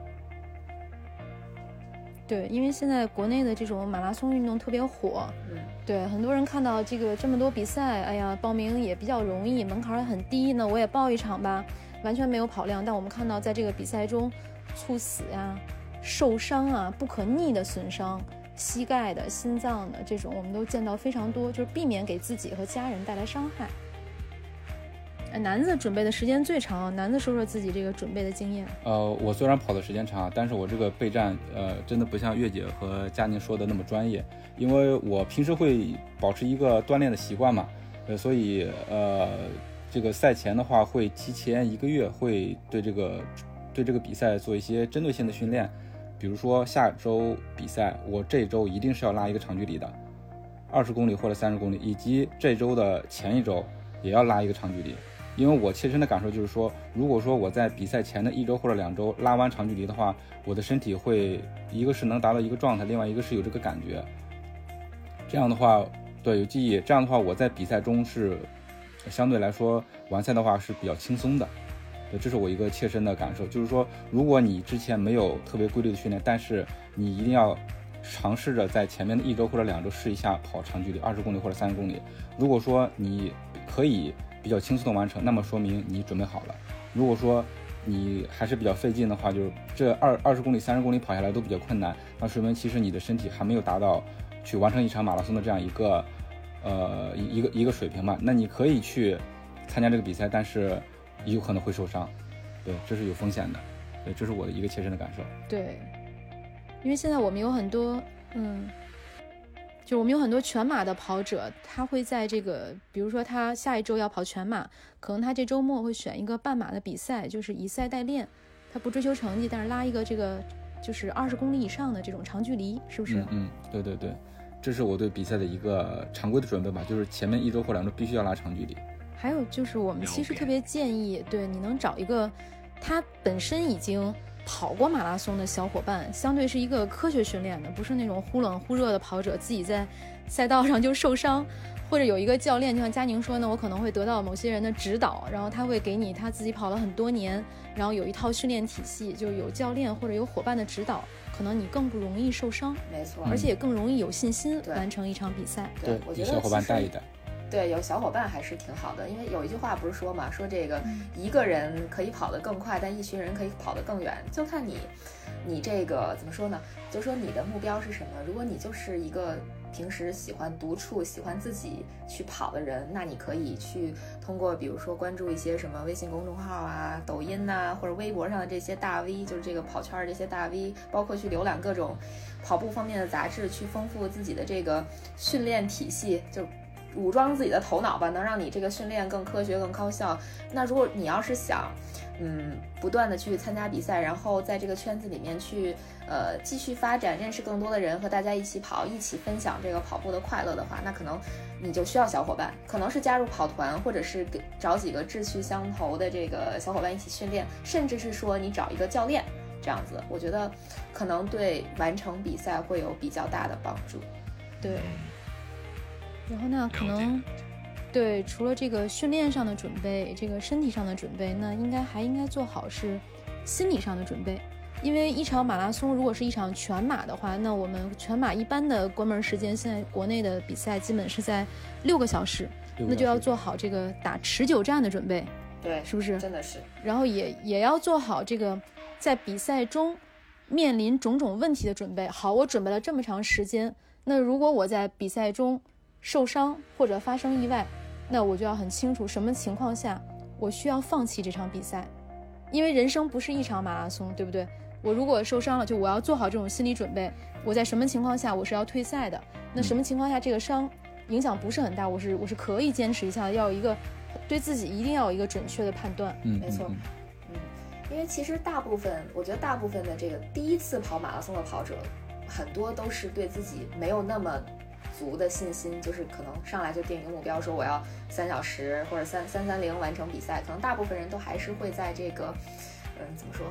对，因为现在国内的这种马拉松运动特别火，嗯，对，很多人看到这个这么多比赛，哎呀，报名也比较容易，门槛也很低，那我也报一场吧，完全没有跑量。但我们看到，在这个比赛中，猝死呀、受伤啊、不可逆的损伤，膝盖的、心脏的这种，我们都见到非常多，就是避免给自己和家人带来伤害。男，子准备的时间最长，男子说说自己这个准备的经验。呃，我虽然跑的时间长，但是我这个备战，呃，真的不像月姐和佳宁说的那么专业，因为我平时会保持一个锻炼的习惯嘛，呃，所以呃，这个赛前的话会提前一个月会对这个对这个比赛做一些针对性的训练，比如说下周比赛，我这周一定是要拉一个长距离的，二十公里或者三十公里，以及这周的前一周也要拉一个长距离。因为我切身的感受就是说，如果说我在比赛前的一周或者两周拉完长距离的话，我的身体会一个是能达到一个状态，另外一个是有这个感觉。这样的话，对有记忆，这样的话我在比赛中是相对来说完赛的话是比较轻松的。对，这是我一个切身的感受，就是说，如果你之前没有特别规律的训练，但是你一定要尝试着在前面的一周或者两周试一下跑长距离，二十公里或者三十公里。如果说你可以。比较轻松的完成，那么说明你准备好了。如果说你还是比较费劲的话，就是这二二十公里、三十公里跑下来都比较困难，那说明其实你的身体还没有达到去完成一场马拉松的这样一个呃一个一个水平嘛。那你可以去参加这个比赛，但是有可能会受伤，对，这是有风险的。对，这是我的一个切身的感受。对，因为现在我们有很多嗯。就我们有很多全马的跑者，他会在这个，比如说他下一周要跑全马，可能他这周末会选一个半马的比赛，就是以赛代练，他不追求成绩，但是拉一个这个就是二十公里以上的这种长距离，是不是？嗯，对对对，这是我对比赛的一个常规的准备吧，就是前面一周或两周必须要拉长距离。还有就是我们其实特别建议，对你能找一个他本身已经。跑过马拉松的小伙伴，相对是一个科学训练的，不是那种忽冷忽热的跑者，自己在赛道上就受伤，[LAUGHS] 或者有一个教练，就像佳宁说呢，我可能会得到某些人的指导，然后他会给你他自己跑了很多年，然后有一套训练体系，就有教练或者有伙伴的指导，可能你更不容易受伤，没错，而且也更容易有信心完成一场比赛。对，我觉得小伙伴带一带。对，有小伙伴还是挺好的，因为有一句话不是说嘛，说这个一个人可以跑得更快，但一群人可以跑得更远，就看你，你这个怎么说呢？就说你的目标是什么？如果你就是一个平时喜欢独处、喜欢自己去跑的人，那你可以去通过，比如说关注一些什么微信公众号啊、抖音呐，或者微博上的这些大 V，就是这个跑圈儿这些大 V，包括去浏览各种跑步方面的杂志，去丰富自己的这个训练体系，就。武装自己的头脑吧，能让你这个训练更科学、更高效。那如果你要是想，嗯，不断的去参加比赛，然后在这个圈子里面去，呃，继续发展，认识更多的人，和大家一起跑，一起分享这个跑步的快乐的话，那可能你就需要小伙伴，可能是加入跑团，或者是给找几个志趣相投的这个小伙伴一起训练，甚至是说你找一个教练，这样子，我觉得可能对完成比赛会有比较大的帮助。对。然后呢，可能，对，除了这个训练上的准备，这个身体上的准备，那应该还应该做好是心理上的准备。因为一场马拉松，如果是一场全马的话，那我们全马一般的关门时间，现在国内的比赛基本是在六个小时，那就要做好这个打持久战的准备，对，是不是？真的是。然后也也要做好这个在比赛中面临种种问题的准备。好，我准备了这么长时间，那如果我在比赛中，受伤或者发生意外，那我就要很清楚什么情况下我需要放弃这场比赛，因为人生不是一场马拉松，对不对？我如果受伤了，就我要做好这种心理准备，我在什么情况下我是要退赛的？那什么情况下这个伤影响不是很大，我是我是可以坚持一下，要有一个对自己一定要有一个准确的判断。嗯，没错。嗯，因为其实大部分，我觉得大部分的这个第一次跑马拉松的跑者，很多都是对自己没有那么。足的信心，就是可能上来就定一个目标，说我要三小时或者三三三零完成比赛。可能大部分人都还是会在这个，嗯，怎么说，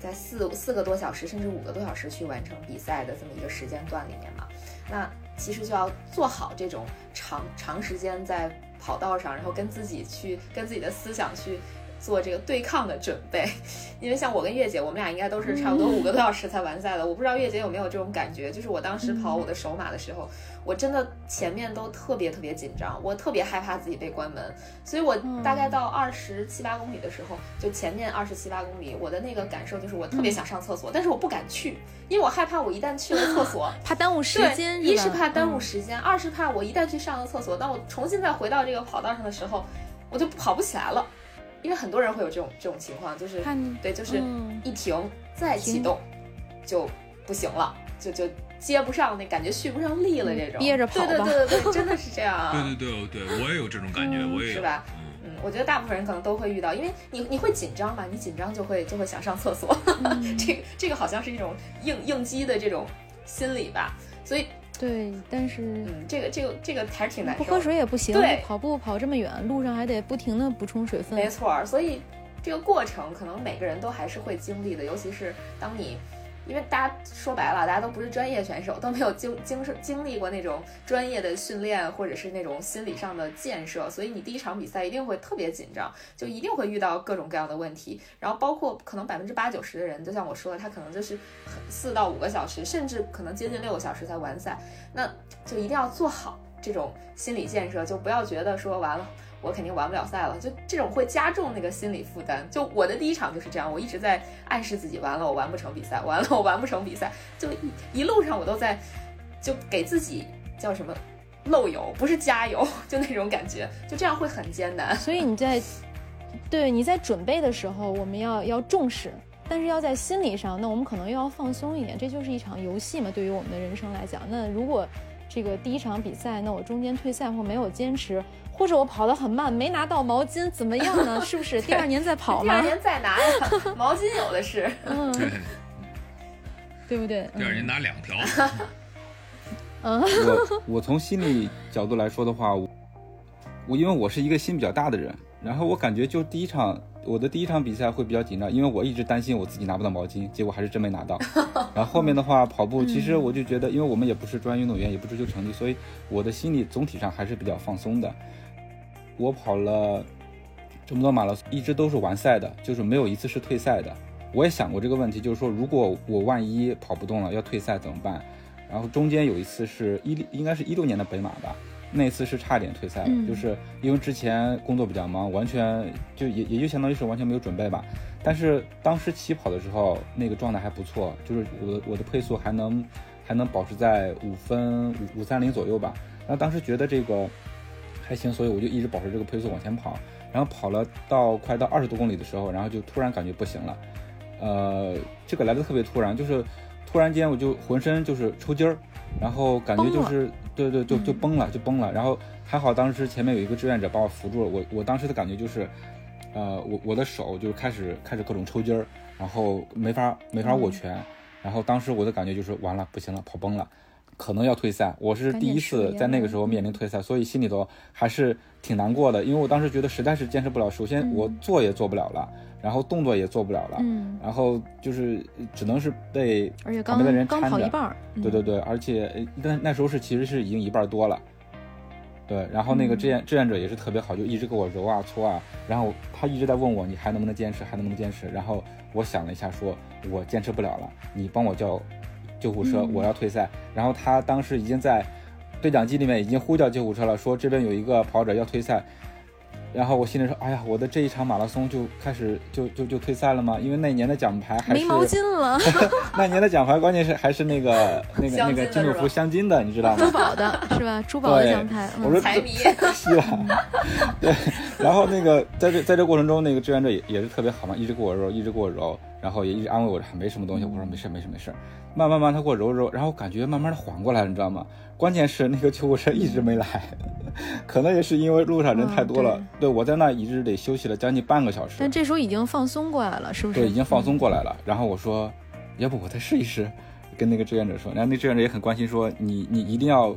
在四四个多小时甚至五个多小时去完成比赛的这么一个时间段里面嘛。那其实就要做好这种长长时间在跑道上，然后跟自己去跟自己的思想去。做这个对抗的准备，[LAUGHS] 因为像我跟月姐，我们俩应该都是差不多五个多小时才完赛的。我不知道月姐有没有这种感觉，就是我当时跑我的首马的时候，我真的前面都特别特别紧张，我特别害怕自己被关门，所以我大概到二十七八公里的时候，就前面二十七八公里，我的那个感受就是我特别想上厕所，但是我不敢去，因为我害怕我一旦去了厕所，[LAUGHS] 怕耽误时间。一是怕耽误时间，二是怕我一旦去上了厕所，当我重新再回到这个跑道上的时候，我就跑不起来了。因为很多人会有这种这种情况，就是对，就是一停再启动就不行了，就就接不上那感觉，续不上力了，这种。憋着跑对对对对对，真的是这样。[LAUGHS] 对对对对，我也有这种感觉，我也是吧？嗯，我觉得大部分人可能都会遇到，因为你你会紧张嘛，你紧张就会就会想上厕所，[LAUGHS] 这个这个好像是一种应应激的这种心理吧，所以。对，但是嗯，这个这个这个还是挺难受。不喝水也不行。对，跑步跑这么远，路上还得不停的补充水分。没错，所以这个过程可能每个人都还是会经历的，尤其是当你。因为大家说白了，大家都不是专业选手，都没有经经经历过那种专业的训练，或者是那种心理上的建设，所以你第一场比赛一定会特别紧张，就一定会遇到各种各样的问题。然后包括可能百分之八九十的人，就像我说的，他可能就是四到五个小时，甚至可能接近六个小时才完赛，那就一定要做好这种心理建设，就不要觉得说完了。我肯定完不了赛了，就这种会加重那个心理负担。就我的第一场就是这样，我一直在暗示自己，完了我完不成比赛，完了我完不成比赛，就一一路上我都在就给自己叫什么漏油，不是加油，就那种感觉，就这样会很艰难。所以你在对你在准备的时候，我们要要重视，但是要在心理上，那我们可能又要放松一点。这就是一场游戏嘛，对于我们的人生来讲，那如果这个第一场比赛，那我中间退赛或没有坚持。或者我跑得很慢，没拿到毛巾，怎么样呢？[LAUGHS] 是不是第二年再跑吗？第二年再拿呀，[LAUGHS] 毛巾有的是。嗯，对不对？第二年拿两条。嗯，我我从心理角度来说的话，我我因为我是一个心比较大的人，然后我感觉就第一场我的第一场比赛会比较紧张，因为我一直担心我自己拿不到毛巾，结果还是真没拿到。[LAUGHS] 然后后面的话跑步，其实我就觉得，因为我们也不是专业运动员，也不追求成绩，所以我的心理总体上还是比较放松的。我跑了这么多马拉松，一直都是完赛的，就是没有一次是退赛的。我也想过这个问题，就是说如果我万一跑不动了要退赛怎么办？然后中间有一次是一应该是一六年的北马吧，那次是差点退赛了，就是因为之前工作比较忙，完全就也也就相当于是完全没有准备吧。但是当时起跑的时候那个状态还不错，就是我我的配速还能还能保持在五分五五三零左右吧。然后当时觉得这个。还行，所以我就一直保持这个配速往前跑，然后跑了到快到二十多公里的时候，然后就突然感觉不行了，呃，这个来的特别突然，就是突然间我就浑身就是抽筋儿，然后感觉就是对对就就崩了就崩了，然后还好当时前面有一个志愿者把我扶住了，我我当时的感觉就是，呃，我我的手就开始开始各种抽筋儿，然后没法没法握拳，然后当时我的感觉就是完了不行了跑崩了。可能要退赛，我是第一次在那个时候面临退赛，所以心里头还是挺难过的。因为我当时觉得实在是坚持不了，首先我做也做不了了，然后动作也做不了了，嗯，然后就是只能是被旁边的人搀着。对对对，而且那那时候是其实是已经一半多了，对。然后那个志愿志愿者也是特别好，就一直给我揉啊搓啊，然后他一直在问我你还能不能坚持，还能不能坚持。然后我想了一下，说我坚持不了了，你帮我叫。救护车，我要退赛。然后他当时已经在对讲机里面已经呼叫救护车了，说这边有一个跑者要退赛。然后我心里说，哎呀，我的这一场马拉松就开始就就就退赛了吗？因为那年的奖牌还是没毛巾了。[LAUGHS] 那年的奖牌关键是还是那个那个那个金诺福镶金的，你知道吗？珠宝的是吧？珠宝的奖牌。我说财迷。[LAUGHS] 是吧？对。然后那个在这在这过程中，那个志愿者也也是特别好嘛，一直给我揉，一直给我揉，然后也一直安慰我，没什么东西。我说没事没事没事。慢慢慢，他给我揉揉，然后感觉慢慢的缓过来了，你知道吗？关键是那个救护车一直没来，[LAUGHS] 可能也是因为路上人太多了。对我在那一直得休息了将近半个小时。但这时候已经放松过来了，是不是？对，已经放松过来了。然后我说，要不我再试一试，跟那个志愿者说。然后那志愿者也很关心，说你你一定要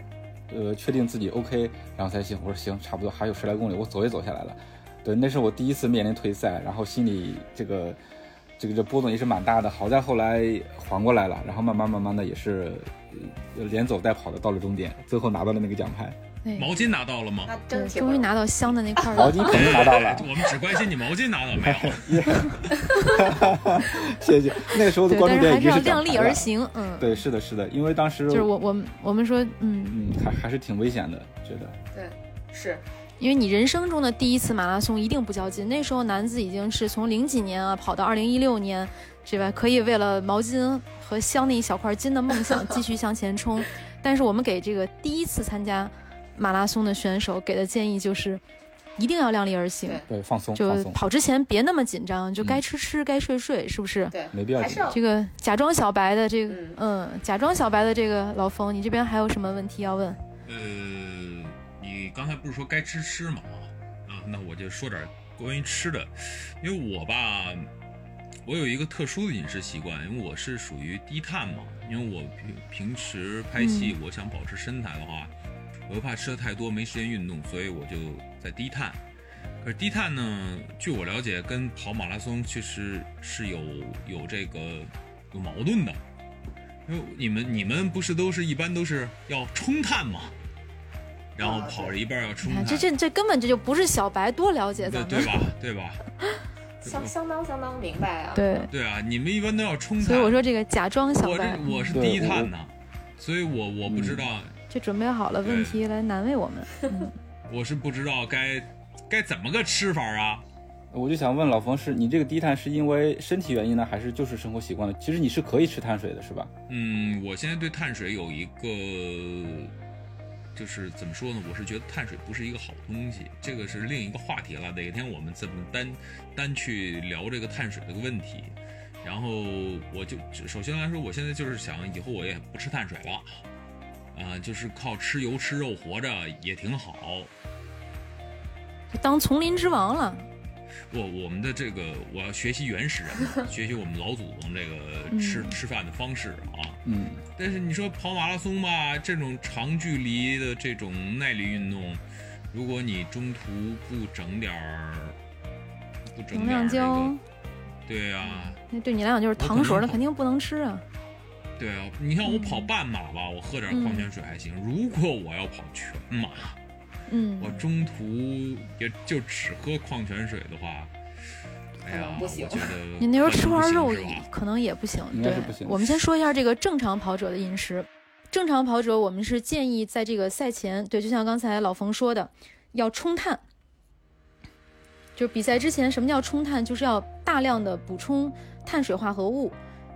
呃确定自己 OK，然后才行。我说行，差不多还有十来公里，我走也走下来了。对，那是我第一次面临退赛，然后心里这个这个这波动也是蛮大的。好在后来缓过来了，然后慢慢慢慢的也是呃连走带跑的到了终点，最后拿到了那个奖牌。毛巾拿到了吗？终于拿到香的那块了。毛巾肯定拿到了，[LAUGHS] 我们只关心你毛巾拿到没有。[LAUGHS] 谢谢。那个时候的对，关但是还是要注点已经是量力。而行。嗯，对，是的，是的，因为当时就是我我们我们说，嗯，嗯还还是挺危险的，觉得。对，是因为你人生中的第一次马拉松一定不较劲。那时候男子已经是从零几年啊跑到二零一六年，是吧？可以为了毛巾和镶那一小块金的梦想继续向前冲。[LAUGHS] 但是我们给这个第一次参加马拉松的选手给的建议就是，一定要量力而行。对对，放松，就，跑之前别那么紧张，就该嗯吃吃，该睡睡，是不是？对，没必要紧张这个假装小白的这个，嗯嗯，假装小白的这个老冯，你这边还有什么问题要问？呃，你刚才不是说该吃吃吗？啊，那我就说点关于吃的，因为我吧，我有一个特殊的饮食习惯，因为我是属于低碳嘛，因为我平平时拍戏，我想保持身材的话，我又怕吃的太多没时间运动，所以我就在低碳。可是低碳呢，据我了解，跟跑马拉松其实是有有这个有矛盾的。因为你们你们不是都是一般都是要冲碳嘛，然后跑着一半要冲这这这根本这就不是小白，多了解咱们。对对吧？对吧？[LAUGHS] 相相当相当明白啊。对，对啊，你们一般都要冲碳，所以我说这个假装小我白这，我是低碳呢，所以我我不知道，就准备好了问题来难为我们。[LAUGHS] 嗯，我是不知道该该怎么个吃法啊？我就想问老冯，是你这个低碳是因为身体原因呢，还是就是生活习惯了？其实你是可以吃碳水的，是吧？嗯，我现在对碳水有一个，就是怎么说呢？我是觉得碳水不是一个好东西，这个是另一个话题了。哪天我们怎么单单去聊这个碳水这个问题？然后我就首先来说，我现在就是想以后我也不吃碳水了，啊、就是靠吃油吃肉活着也挺好。当丛林之王了。我我们的这个我要学习原始人嘛，学习我们老祖宗这个吃、嗯吃饭的方式啊。嗯，但是你说跑马拉松吧，这种长距离的这种耐力运动，如果你中途不整点儿，不整点儿这量胶个，，对啊，那对你来讲就是糖水了，我可能肯定不能吃啊。对啊，你像我跑嗯半马吧，我喝点嗯矿泉水还行。如果我要跑全马，嗯我，中途也就只喝矿泉水的话，哎呀，不行我觉得 [LAUGHS] 你那时候吃块肉可能也不行。对应该是不行，我们先说一下这个正常跑者的饮食。正常跑者，我们是建议在这个赛前，对，就像刚才老冯说的，要冲碳。就是比赛之前，什么叫冲碳？就是要大量的补充碳水化合物。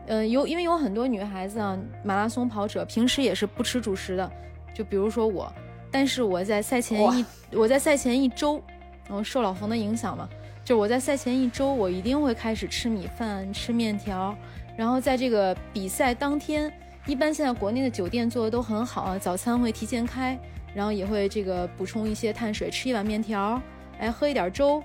呃，有因为有很多女孩子啊，马拉松跑者平时也是不吃主食的，就比如说我，但是我在赛前一我在赛前一周，然后受老冯的影响嘛，就我在赛前一周，我一定会开始吃米饭、吃面条，然后在这个比赛当天，一般现在国内的酒店做的都很好啊，早餐会提前开，然后也会这个补充一些碳水，吃一碗面条，哎，喝一点粥。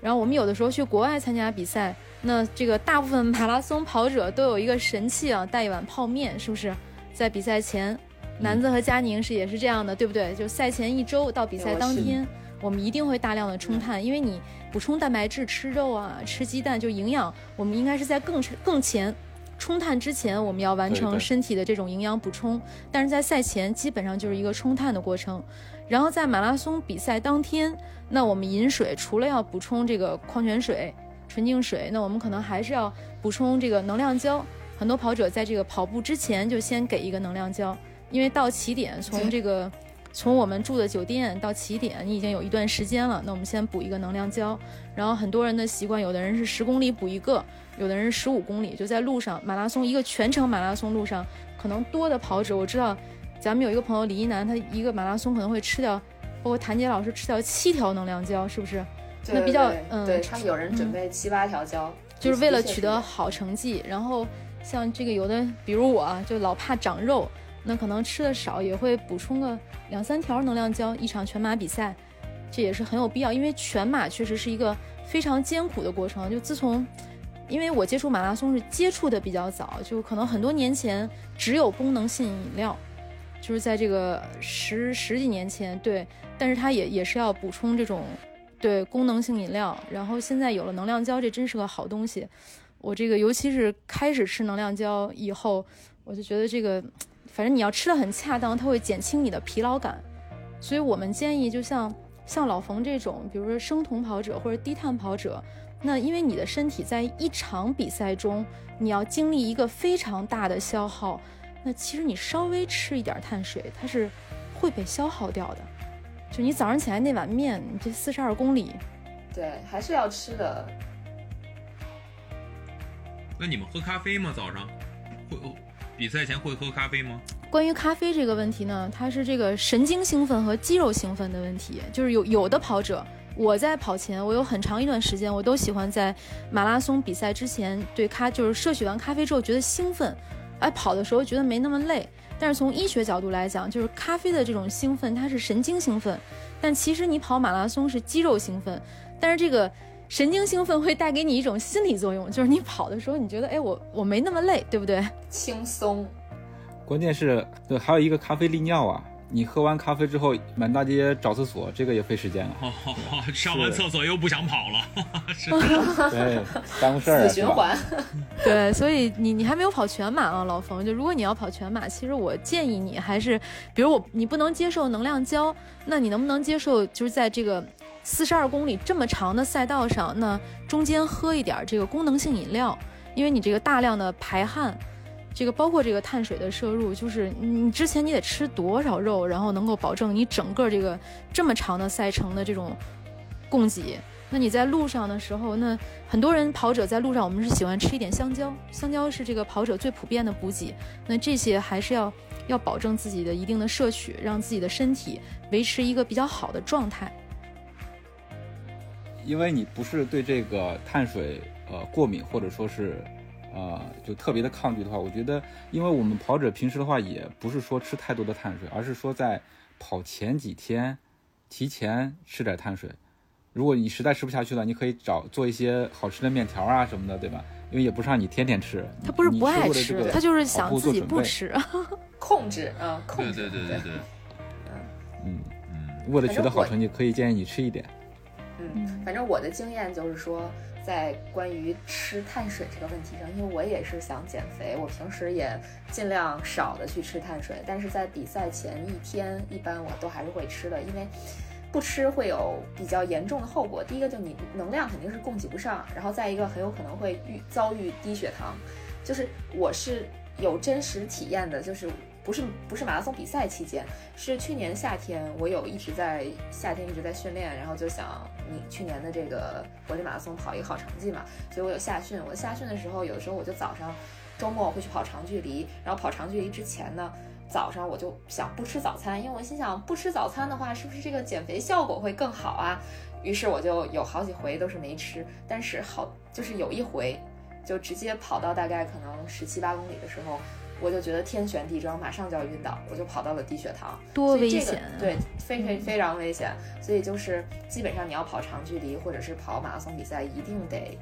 然后我们有的时候去国外参加比赛，那这个大部分马拉松跑者都有一个神器啊，带一碗泡面，是不是？在比赛前，南子和佳宁是也是这样的，对不对？就赛前一周到比赛当天，我们一定会大量的冲碳，因为你补充蛋白质、吃肉啊、吃鸡蛋，就营养，我们应该是在更更前。冲碳之前，我们要完成身体的这种营养补充，但是在赛前基本上就是一个冲碳的过程。然后在马拉松比赛当天，那我们饮水除了要补充这个矿泉水、纯净水，那我们可能还是要补充这个能量胶。很多跑者在这个跑步之前就先给一个能量胶，因为到起点从这个从我们住的酒店到起点，你已经有一段时间了，那我们先补一个能量胶。然后很多人的习惯，有的人是十公里补一个，有的人是十五公里，就在路上马拉松一个全程马拉松路上，可能多的跑者我知道，咱们有一个朋友李一楠，他一个马拉松可能会吃掉，包括谭杰老师吃掉七条能量胶，是不是？对那比较嗯对他们有人准备七八条胶，就是为了取得好成绩。然后像这个有的，比如我啊，就老怕长肉，那可能吃的少，也会补充个两三条能量胶。一场全马比赛，这也是很有必要，因为全马确实是一个非常艰苦的过程。就自从，因为我接触马拉松是接触的比较早，就可能很多年前只有功能性饮料。就是在这个十十几年前，对，但是它也也是要补充这种对功能性饮料。然后现在有了能量胶，这真是个好东西。我这个尤其是开始吃能量胶以后，我就觉得这个，反正你要吃的很恰当，它会减轻你的疲劳感。所以我们建议，就像像老冯这种，比如说生酮跑者或者低碳跑者，那因为你的身体在一场比赛中，你要经历一个非常大的消耗。那其实你稍微吃一点碳水，它是会被消耗掉的。就你早上起来那碗面，你这四十二公里，对，还是要吃的。那你们喝咖啡吗？早上会比赛前会喝咖啡吗？关于咖啡这个问题呢，它是这个神经兴奋和肌肉兴奋的问题。就是有有的跑者，我在跑前，我有很长一段时间，我都喜欢在马拉松比赛之前对咖，就是摄取完咖啡之后觉得兴奋。哎，跑的时候觉得没那么累，但是从医学角度来讲，就是咖啡的这种兴奋，它是神经兴奋，但其实你跑马拉松是肌肉兴奋，但是这个神经兴奋会带给你一种心理作用，就是你跑的时候你觉得，哎，我我没那么累，对不对？轻松。关键是，对，还有一个咖啡利尿啊。你喝完咖啡之后满大街找厕所，这个也费时间了。[LAUGHS] 上完厕所又不想跑了，[LAUGHS] 是对，耽误事儿。死循环。对，所以你你还没有跑全马啊，老冯。就如果你要跑全马，其实我建议你还是，比如我你不能接受能量胶，那你能不能接受就是在这个四十二公里这么长的赛道上，那中间喝一点这个功能性饮料，因为你这个大量的排汗。这个包括这个碳水的摄入，就是你之前你得吃多少肉，然后能够保证你整个这个这么长的赛程的这种供给。那你在路上的时候，那很多人跑者在路上，我们是喜欢吃一点香蕉，香蕉是这个跑者最普遍的补给。那这些还是要要保证自己的一定的摄取，让自己的身体维持一个比较好的状态。因为你不是对这个碳水呃过敏，或者说是。呃，就特别的抗拒的话，我觉得，因为我们跑者平时的话，也不是说吃太多的碳水，而是说在跑前几天提前吃点碳水。如果你实在吃不下去了，你可以找做一些好吃的面条啊什么的，对吧？因为也不是让你天天吃。他不是不爱吃，他就是想自己不吃，控制啊，控制。对对对对对。嗯嗯，为了取得好成绩，可以建议你吃一点。嗯，反正我的经验就是说。在关于吃碳水这个问题上，因为我也是想减肥，我平时也尽量少的去吃碳水，但是在比赛前一天，一般我都还是会吃的，因为不吃会有比较严重的后果。第一个就你能量肯定是供给不上，然后再一个很有可能会遇遭遇低血糖，就是我是有真实体验的，就是。不是不是马拉松比赛期间，是去年夏天，我有一直在夏天一直在训练，然后就想你去年的这个国际马拉松跑一个好成绩嘛，所以我有夏训。我夏训的时候，有的时候我就早上周末会去跑长距离，然后跑长距离之前呢，早上我就想不吃早餐，因为我心想不吃早餐的话，是不是这个减肥效果会更好啊？于是我就有好几回都是没吃，但是好就是有一回就直接跑到大概可能十七八公里的时候。我就觉得天旋地转，马上就要晕倒，我就跑到了低血糖，多危险！对，非非非常危险。所以就是基本上你要跑长距离或者是跑马拉松比赛，一定得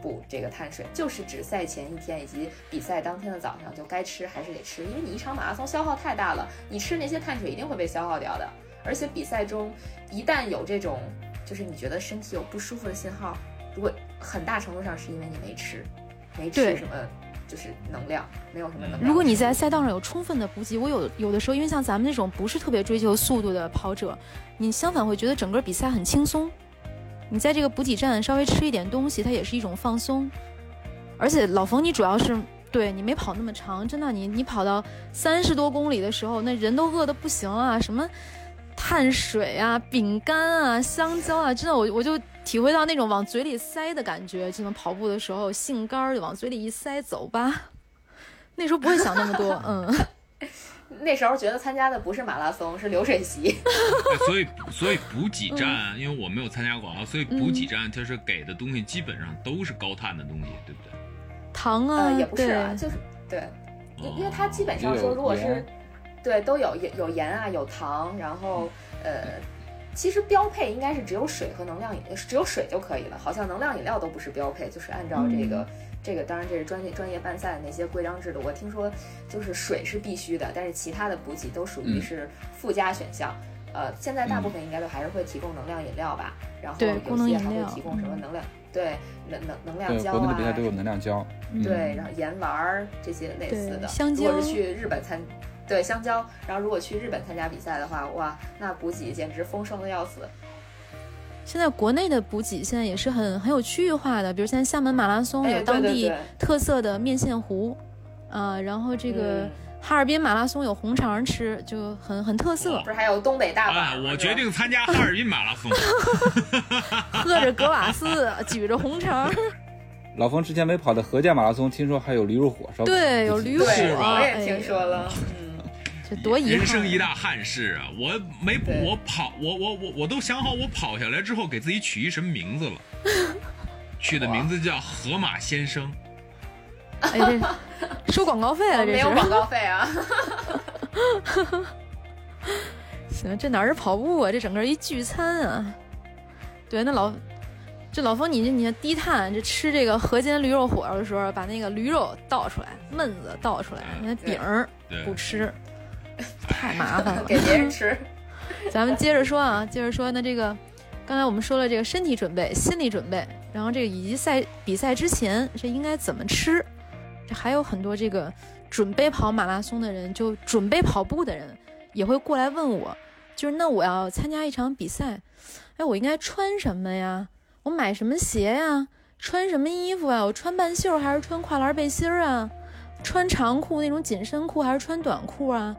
补这个碳水，就是指赛前一天以及比赛当天的早上就该吃还是得吃，因为你一场马拉松消耗太大了，你吃那些碳水一定会被消耗掉的。而且比赛中一旦有这种就是你觉得身体有不舒服的信号，如果很大程度上是因为你没吃，没吃什么。就是能量，没有什么能量。如果你在赛道上有充分的补给，我有有的时候，因为像咱们那种不是特别追求速度的跑者，你相反会觉得整个比赛很轻松。你在这个补给站稍微吃一点东西，它也是一种放松。而且老冯，你主要是对你没跑那么长，真的，你你跑到三十多公里的时候，那人都饿得不行啊，什么碳水啊、饼干啊、香蕉啊，真的，我我就。体会到那种往嘴里塞的感觉，就能跑步的时候，杏干儿就往嘴里一塞，走吧。[LAUGHS] 那时候不会想那么多，[LAUGHS] 嗯。那时候觉得参加的不是马拉松，是流水席。[LAUGHS] 所以，所以补给站，因为我没有参加过啊，所以补给站它是给的东西基本上都是高碳的东西，对不对？糖啊，也不是啊，就是对，因因为它基本上说，如果是对都有有盐啊，有糖，然后呃。其实标配应该是只有水和能量饮，只有水就可以了。好像能量饮料都不是标配，就是按照这个这个当然这是专业专业办赛的那些规章制度。我听说就是水是必须的，但是其他的补给都属于嗯是附加选项。呃，现在大部分应该都还是会提供能量饮料吧，然后有些还会提供什么嗯能量，对能能能量对，胶国内的啊比赛都有能量胶。嗯对，然后盐丸儿这些类似的。对香蕉如果是去日本参，对香蕉，然后如果去日本参加比赛的话，哇，那补给简直丰盛的要死。现在国内的补给现在也是很很有区域化的，比如现在厦门马拉松哎有当地特色的面线糊，啊、然后这个嗯哈尔滨马拉松有红肠吃，就很很特色不。是还有东北大哎，板吗？我决定参加哈尔滨马拉松。[LAUGHS] 喝着格瓦斯，举着红肠，老冯之前没跑的河间马拉松，听说还有驴肉火烧。对，有驴火，对，是吧我也听说了。[LAUGHS] 嗯，这多遗人。生一大憾事啊！我没我跑，我我我我都想好，我跑下来之后给自己取一什么名字了。[LAUGHS] 取的名字叫河马先生。哎，这收广告费了，这是。没有广告费啊。[LAUGHS] 行，这哪是跑步啊？这整个一聚餐啊！对，那老这老冯，你这你低碳，这吃这个河间驴肉火烧的时候，把那个驴肉倒出来，焖子倒出来，那饼儿对，不吃，[LAUGHS] 太麻烦了。给别人吃。[LAUGHS] 咱们接着说啊，接着说，那这个刚才我们说了这个身体准备、心理准备，然后这个以及赛比赛之前这应该怎么吃，这还有很多这个准备跑马拉松的人，就准备跑步的人也会过来问我，就是那我要参加一场比赛，哎，我应该穿什么呀？我买什么鞋呀？穿什么衣服啊？我穿半袖还是穿跨栏背心儿啊？穿长裤那种紧身裤还是穿短裤啊？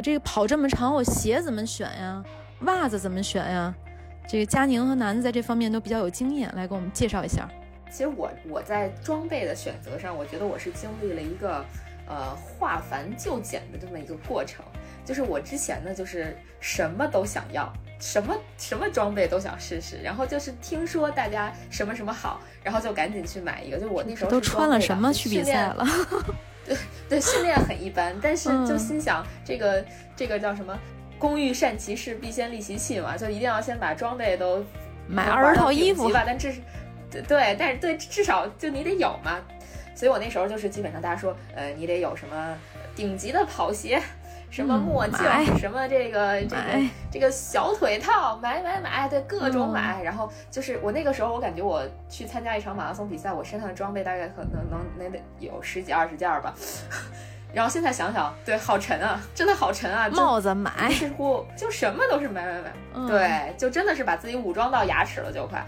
这个跑这么长，我鞋怎么选呀？袜子怎么选呀？这个佳宁和楠子在这方面都比较有经验，来给我们介绍一下。其实我我在装备的选择上，我觉得我是经历了一个呃化繁就简的这么一个过程。就是我之前呢，就是什么都想要，什么什么装备都想试试，然后就是听说大家什么什么好，然后就赶紧去买一个。就我那时候都穿了什么去比赛了？[LAUGHS] 对 [LAUGHS] 对，训练很一般，但是就嗯心想这个、这个叫什么“工欲善其事，必先利其器”嘛，就一定要先把装备都买二十套衣服吧，但至对对，但是对至少就你得有嘛。所以我那时候就是基本上大家说，呃，你得有什么顶级的跑鞋，什么嗯墨镜，买什么这个这个这个小腿套，买买买，对，各种嗯买。然后就是我那个时候，我感觉我去参加一场马拉松比赛，我身上的装备大概可能能能得有十几二十件儿吧。[LAUGHS] 然后现在想想，对，好沉啊，真的好沉啊！帽子买几，乎就什么都是买买买，嗯，对，就真的是把自己武装到牙齿了，就快。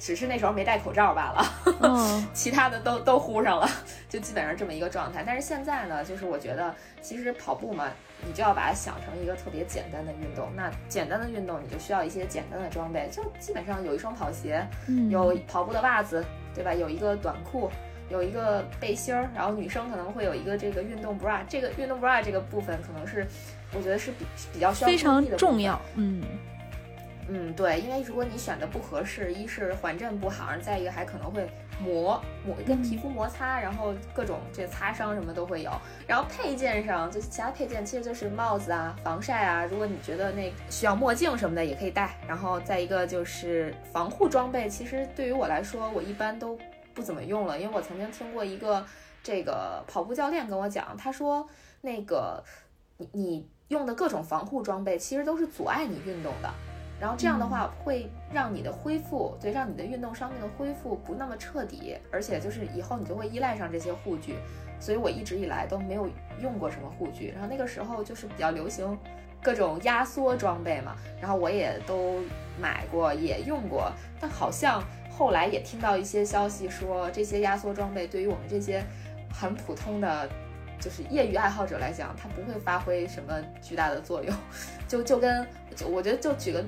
只是那时候没戴口罩罢了，嗯，[LAUGHS] 其他的都都呼上了，就基本上这么一个状态。但是现在呢，就是我觉得其实跑步嘛，你就要把它想成一个特别简单的运动。那简单的运动，你就需要一些简单的装备，就基本上有一双跑鞋，嗯有跑步的袜子，对吧？有一个短裤，有一个背心儿，然后女生可能会有一个这个运动 bra。这个运动 bra 这个部分可能是我觉得是比比较需要非常重要。嗯，嗯，对，因为如果你选的不合适，一是缓震不好，再一个还可能会磨磨跟皮肤摩擦，然后各种这擦伤什么都会有。然后配件上，就是其他配件其实就是帽子啊、防晒啊，如果你觉得那需要墨镜什么的也可以戴。然后再一个就是防护装备，其实对于我来说，我一般都不怎么用了，因为我曾经听过一个这个跑步教练跟我讲，他说那个你你用的各种防护装备其实都是阻碍你运动的。然后这样的话会让你的恢复，对，让你的运动伤病的恢复不那么彻底，而且就是以后你就会依赖上这些护具，所以我一直以来都没有用过什么护具。然后那个时候就是比较流行各种压缩装备嘛，然后我也都买过，也用过，但好像后来也听到一些消息说，这些压缩装备对于我们这些很普通的。就是业余爱好者来讲，它不会发挥什么巨大的作用，就就跟就我觉得就举个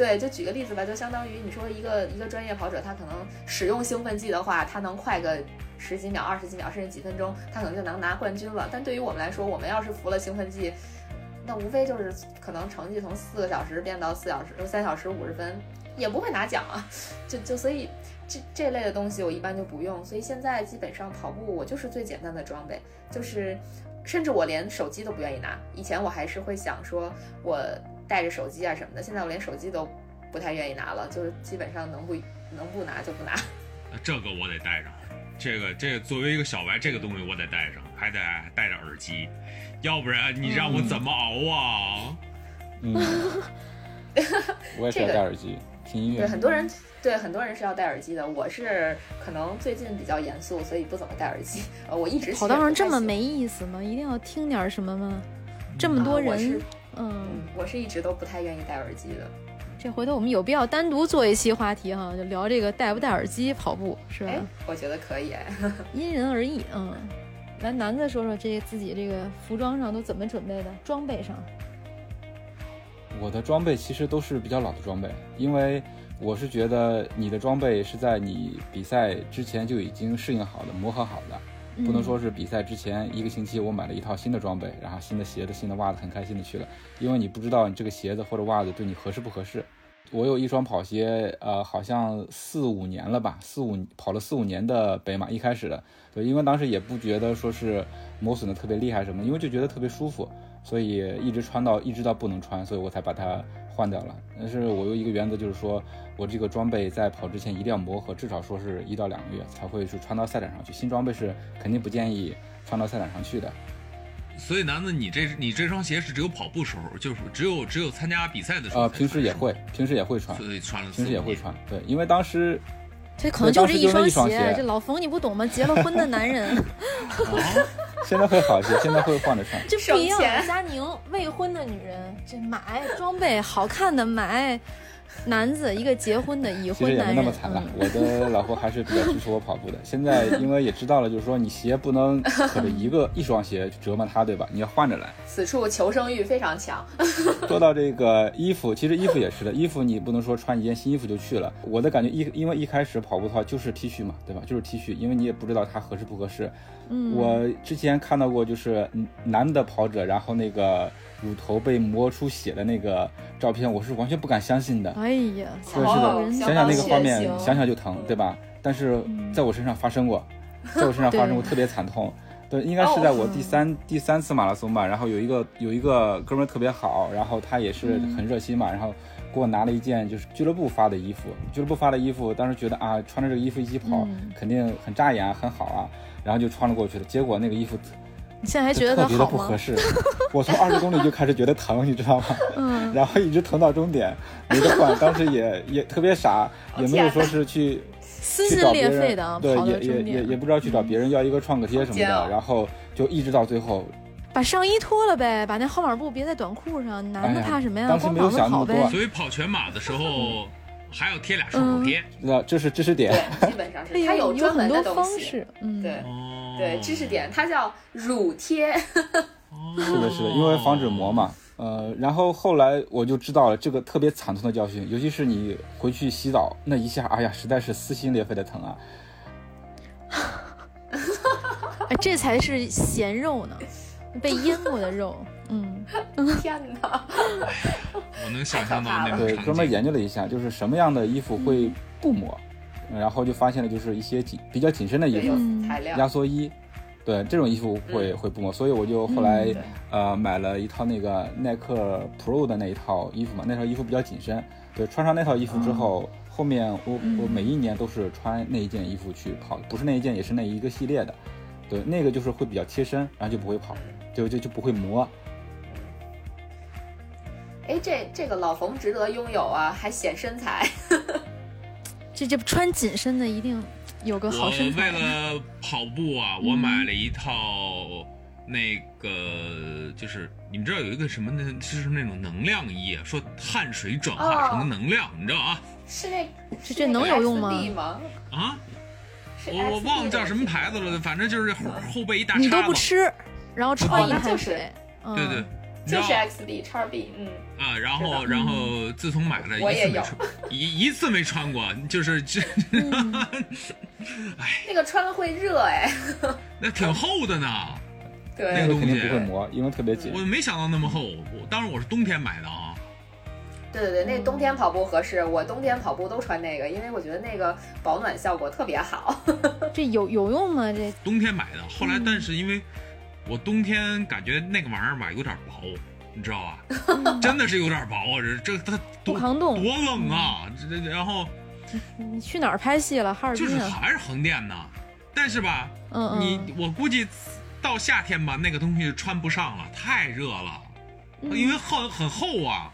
对，就举个例子吧，就相当于你说一个一个专业跑者，他可能使用兴奋剂的话，他能快个十几秒、二十几秒，甚至几分钟，他可能就能拿冠军了。但对于我们来说，我们要是服了兴奋剂，那无非就是可能成绩从四个小时变到四小时、三小时五十分，也不会拿奖啊。[LAUGHS] 就就所以这这类的东西我一般就不用。所以现在基本上跑步我就是最简单的装备，就是甚至我连手机都不愿意拿。以前我还是会想说我。带着手机啊什么的，现在我连手机都不太愿意拿了，就是基本上能不能不拿就不拿。那 [LAUGHS] 这个我得带上。这个这个作为一个小白，这个东西我得带上，还得带着耳机，要不然你让我怎么熬啊？嗯，[LAUGHS] 我也是要戴耳机听音乐。对，很多人对很多人是要戴耳机的。我是可能最近比较严肃，所以不怎么戴耳机。呃，我一直跑道上这么没意思吗？一定要听点什么吗？这么多人，嗯，我是一直都不太愿意戴耳机的。这回头我们有必要单独做一期话题哈，就聊这个戴不戴耳机跑步，是吧？我觉得可以，[LAUGHS] 因人而异。嗯，来，男的说说这自己这个服装上都怎么准备的？装备上，我的装备其实都是比较老的装备，因为我是觉得你的装备是在你比赛之前就已经适应好的、磨合好的。不能说是比赛之前一个星期我买了一套新的装备，然后新的鞋子、新的袜子，很开心的去了，因为你不知道你这个鞋子或者袜子对你合适不合适。我有一双跑鞋，呃，好像四五年了吧，四五跑了四五年的北马，一开始的，对，因为当时也不觉得说是磨损的特别厉害什么，因为就觉得特别舒服，所以一直穿到一直到不能穿，所以我才把它。换掉了，但是我有一个原则，就是说我这个装备在跑之前一定要磨合，至少说是一到两个月才会去穿到赛场上去。新装备是肯定不建议穿到赛场上去的。所以男子，你这你这双鞋是只有跑步时候，就是只有只有参加比赛的时候。呃，平时也会，平时也会穿。所以穿了。平时也会穿，对，因为当时这可能就这一双鞋。这老冯你不懂吗？结了婚的男人。[LAUGHS] [LAUGHS] 现在会好些，现在会换着穿。这不一样，佳宁未婚的女人，这买装备好看的买。男子一个结婚的已婚男人，其实也没那么惨了。我的老婆还是比较支持我跑步的。现在因为也知道了，就是说你鞋不能可着一个 [LAUGHS] 一双鞋折磨他，对吧？你要换着来。此处求生欲非常强。[LAUGHS] 说到这个衣服，其实衣服也是的，衣服你不能说穿一件新衣服就去了。我的感觉一因为一开始跑步的话就是 T 恤嘛，对吧？就是 T 恤，因为你也不知道它合适不合适。嗯。我之前看到过，就是男的跑者，然后那个。乳头被磨出血的那个照片，我是完全不敢相信的。哎呀，是的，想想那个画面，想想就疼，对吧？但是在我身上发生过，在我身上发生过特别惨痛。对，应该是在我第三第三次马拉松吧。然后有一个有一个哥们特别好，然后他也是很热心嘛，然后给我拿了一件就是俱乐部发的衣服。俱乐部发的衣服，当时觉得啊，穿着这个衣服一起跑肯定很扎眼，很好啊，然后就穿了过去了。结果那个衣服。你现在还觉得特别的不合适？我从二十公里就开始觉得疼，你知道吗？[LAUGHS] 嗯。然后一直疼到终点，没得换。当时也也特别傻，也没有说是去撕心裂肺的对，也也也也不知道去找别人要一个创可贴什么的，然后就一直到最后，把上衣脱了呗，把那号码布别在短裤上，男的怕什么呀？当时没有想那么多。所以跑全马的时候还要贴俩创可贴，那这是知识点。基本上是，它有专门的方式，嗯，对。对，知识点，它叫乳贴。是的，是的，因为防止磨嘛。呃，然后后来我就知道了这个特别惨痛的教训，尤其是你回去洗澡那一下，哎呀，实在是撕心裂肺的疼啊。[LAUGHS] 哎，这才是咸肉呢，被腌过的肉。嗯，天哪！我能想象到那对，专门研究了一下，就是什么样的衣服会不磨。然后就发现了，就是一些紧比较紧身的衣服，压缩衣，对这种衣服会会不磨，所以我就后来呃买了一套那个耐克 Pro 的那一套衣服嘛，那套衣服比较紧身，对，穿上那套衣服之后，后面我我每一年都是穿那一件衣服去跑，不是那一件也是那一个系列的，对，那个就是会比较贴身，然后就不会跑，就就就不会磨。哎，这这个老冯值得拥有啊，还显身材。[LAUGHS] 这这穿紧身的一定有个好身材。为了跑步啊，我买了一套那个，就是你们知道有一个什么呢？就是那种能量衣，说汗水转化成能量，你知道啊？是那这这能有用吗？啊？我我忘了叫什么牌子了，反正就是后背一大叉。你都不吃，然后穿一滩水。对对。就是 X B 叉 B，嗯啊，然后然后自从买了，我也有，一一次没穿过，就是这，[LAUGHS] 哎，那个穿了会热哎，那挺厚的呢，[LAUGHS] 对，那个东西不会磨，因为特别紧。我没想到那么厚，我当时我是冬天买的啊。对对对，那冬天跑步合适，我冬天跑步都穿那个，因为我觉得那个保暖效果特别好。[LAUGHS] 这有有用吗？这冬天买的，后来但是因为。我冬天感觉那个玩意儿吧有点薄，你知道吧？[LAUGHS] 真的是有点薄啊！这这它多抗冻，多冷啊！这然后你去哪儿拍戏了？哈尔滨？就是还是横店呢。但是吧，嗯嗯，你我估计到夏天吧，那个东西穿不上了，太热了，嗯因为很很厚啊。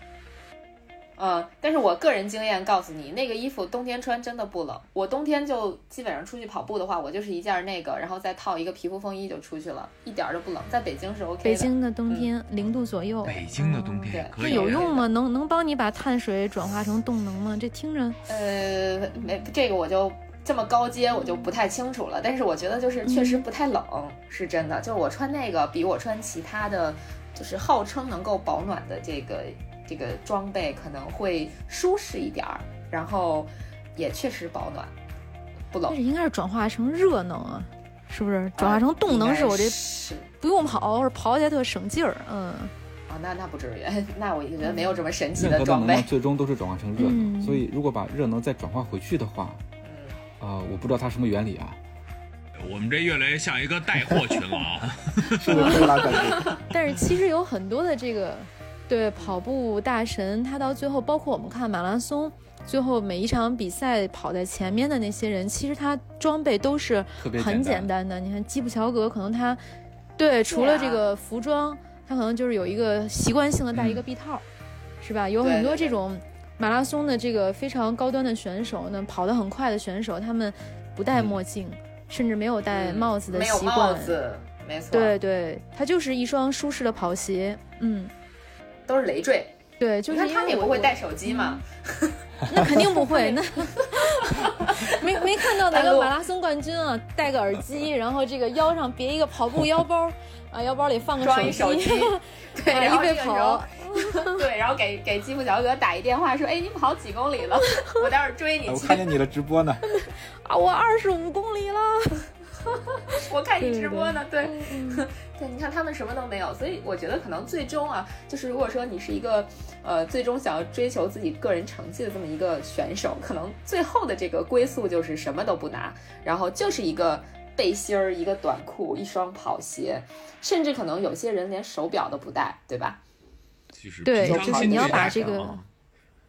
嗯，但是我个人经验告诉你，那个衣服冬天穿真的不冷。我冬天就基本上出去跑步的话，我就是一件那个，然后再套一个皮肤风衣就出去了，一点儿都不冷。在北京是 OK 的。北京的冬天零度左右，北京的冬天也可这以，有用吗？能能帮你把碳水转化成动能吗？这听着，呃，没这个我就这么高阶，我就不太清楚了。但是我觉得就是确实不太冷，是真的。就是我穿那个比我穿其他的，就是号称能够保暖的这个这个装备可能会舒适一点儿，然后也确实保暖，不冷但。是应该是转化成热能啊，是不是？转化成动能是我这是不用跑，或者跑起来特省劲儿。嗯，啊，那那不至于，那我觉得没有这么神奇的装备。最终都是转化成热能，嗯所以如果把热能再转化回去的话，嗯，呃，我不知道它什么原理啊，我们这越来越像一个带货群了啊！[LAUGHS] 是不是？[LAUGHS] [LAUGHS] 但是其实有很多的这个对跑步大神，他到最后，包括我们看马拉松，最后每一场比赛跑在前面的那些人，其实他装备都是很简简单。单的。你看基普乔格，可能他对除了这个服装，他可能就是有一个习惯性的戴一个臂套，是吧？有很多这种马拉松的这个非常高端的选手呢，跑得很快的选手，他们不戴墨镜，甚至没有戴嗯帽子的没有习惯。帽子，没错，对，对，他就是一双舒适的跑鞋。嗯，都是累赘。对，就是他们也是因为我不会带手机嘛，那肯定不会。那 [LAUGHS] 没没看到哪个马拉松冠军啊，戴个耳机，[LAUGHS] 然后这个腰上别一个跑步腰包，啊，腰包里放个手机，[LAUGHS] 对，啊然后一边这个时候跑，对，然后给给基普乔格打一电话说，哎，你跑几公里了？我待会儿追你去我看。见你的直播呢，啊，我二十五公里了。[LAUGHS] 我看你直播呢，对嗯 [LAUGHS] 对，你看他们什么都没有，所以我觉得可能最终啊，就是如果说你是一个呃最终想要追求自己个人成绩的这么一个选手，可能最后的这个归宿就是什么都不拿，然后就是一个背心儿、一个短裤、一双跑鞋，甚至可能有些人连手表都不戴，对吧？其实对就是你要把这个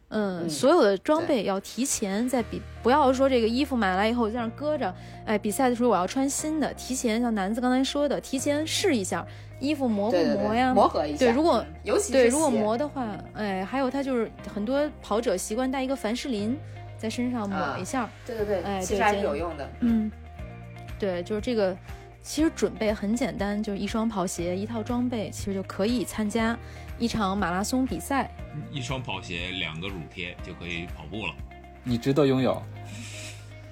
嗯，嗯所有的装备要提前在比，不要说这个衣服买来以后就这样搁着，哎，比赛的时候我要穿新的，提前像南子刚才说的，提前试一下衣服磨不对对对，磨呀？磨合一下。对如果嗯尤其是对，如果磨的话，哎，还有他就是很多跑者习惯带一个凡士林在身上抹啊一下，对对对，哎其实还是有用的。嗯，对，就是这个，其实准备很简单，就是一双跑鞋，一套装备，其实就可以参加一场马拉松比赛。一双跑鞋，两个乳贴就可以跑步了。你值得拥有。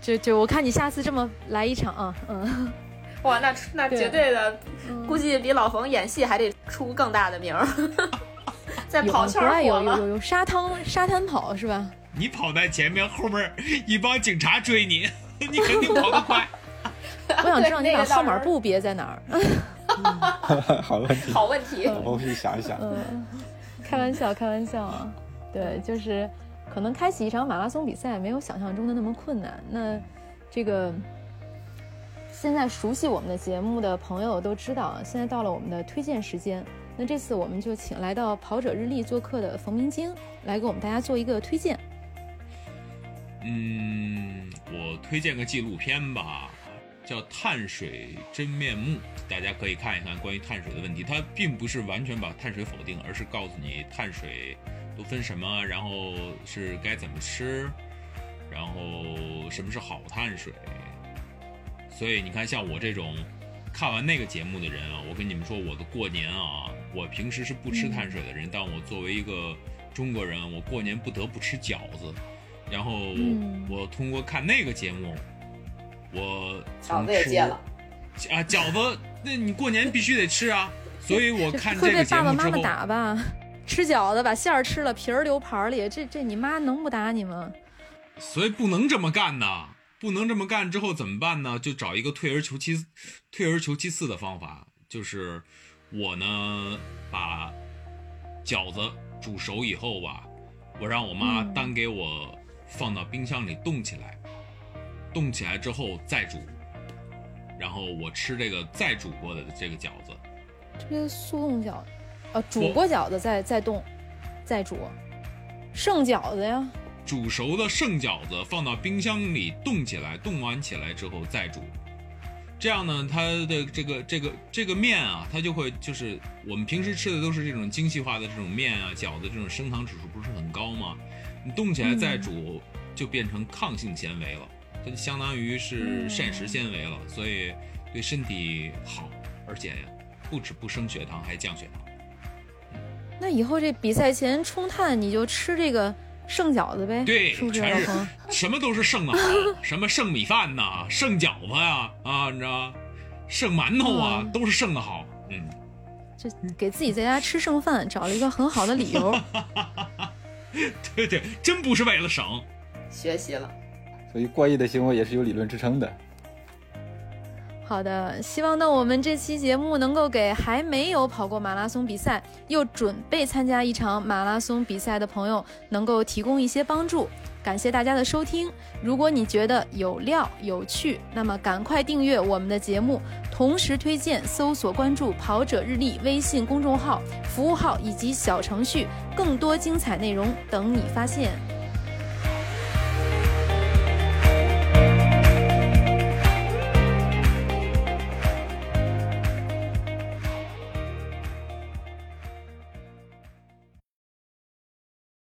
就就我看你下次这么来一场啊，嗯，哇，那那绝对的，嗯估计比老冯演戏还得出更大的名儿，[LAUGHS] 在跑圈国外儿火了。有有有有沙滩沙滩跑是吧？你跑在前面，后面一帮警察追你，[LAUGHS] 你肯定跑得快。我想知道你把号码布别在哪儿？[LAUGHS] 好问题，好问题，我去想一想。嗯，开玩笑，开玩笑啊。对，就是可能开启一场马拉松比赛没有想象中的那么困难。那这个现在熟悉我们的节目的朋友都知道啊，现在到了我们的推荐时间。那这次我们就请来到跑者日历做客的冯明晶来给我们大家做一个推荐。嗯，我推荐个纪录片吧，叫《碳水真面目》，大家可以看一看关于碳水的问题。它并不是完全把碳水否定，而是告诉你碳水都分什么，然后是该怎么吃，然后什么是好碳水。所以你看，像我这种看完那个节目的人啊，我跟你们说，我的过年啊，我平时是不吃碳水的人，但我作为一个中国人，我过年不得不吃饺子。然后嗯我通过看那个节目，我饺子也吃戒了。啊，饺子，那你过年必须得吃啊。所以我看会被这个节爸爸妈妈打吧？吃饺子把馅儿吃了，皮儿留盘儿里，这这你妈能不打你吗？所以不能这么干呐，不能这么干之后怎么办呢？就找一个退而求其退而求其次的方法，就是我呢把饺子煮熟以后吧，我让我妈嗯单给我放到冰箱里冻起来，冻起来之后再煮，然后我吃这个再煮过的这个饺子。这个速冻饺，呃，煮过饺子再再冻，再煮，剩饺子呀。煮熟的剩饺子放到冰箱里冻起来，冻完起来之后再煮。这样呢，它的这个这个这个面啊，它就会就是我们平时吃的都是这种精细化的这种面啊，饺子这种升糖指数不是很高吗？你冻起来再煮，就变成抗性纤维了，相当于是膳食纤维了，所以对身体好，而且不止不升血糖，还降血糖。那以后这比赛前冲碳，你就吃这个剩饺子呗？对，是不是？全 [LAUGHS] 是什么都是剩的好，[LAUGHS] 什么剩米饭呐，剩饺子呀，啊，你知道，剩馒头啊，都是剩的好。嗯，就给自己在家吃剩饭找了一个很好的理由。[LAUGHS] 对对，真不是为了省，学习了。所以过亿的行为也是有理论支撑的。好的，希望呢我们这期节目能够给还没有跑过马拉松比赛又准备参加一场马拉松比赛的朋友能够提供一些帮助。感谢大家的收听。如果你觉得有料有趣，那么赶快订阅我们的节目，同时推荐搜索关注“跑者日历”微信公众号、服务号以及小程序，更多精彩内容等你发现。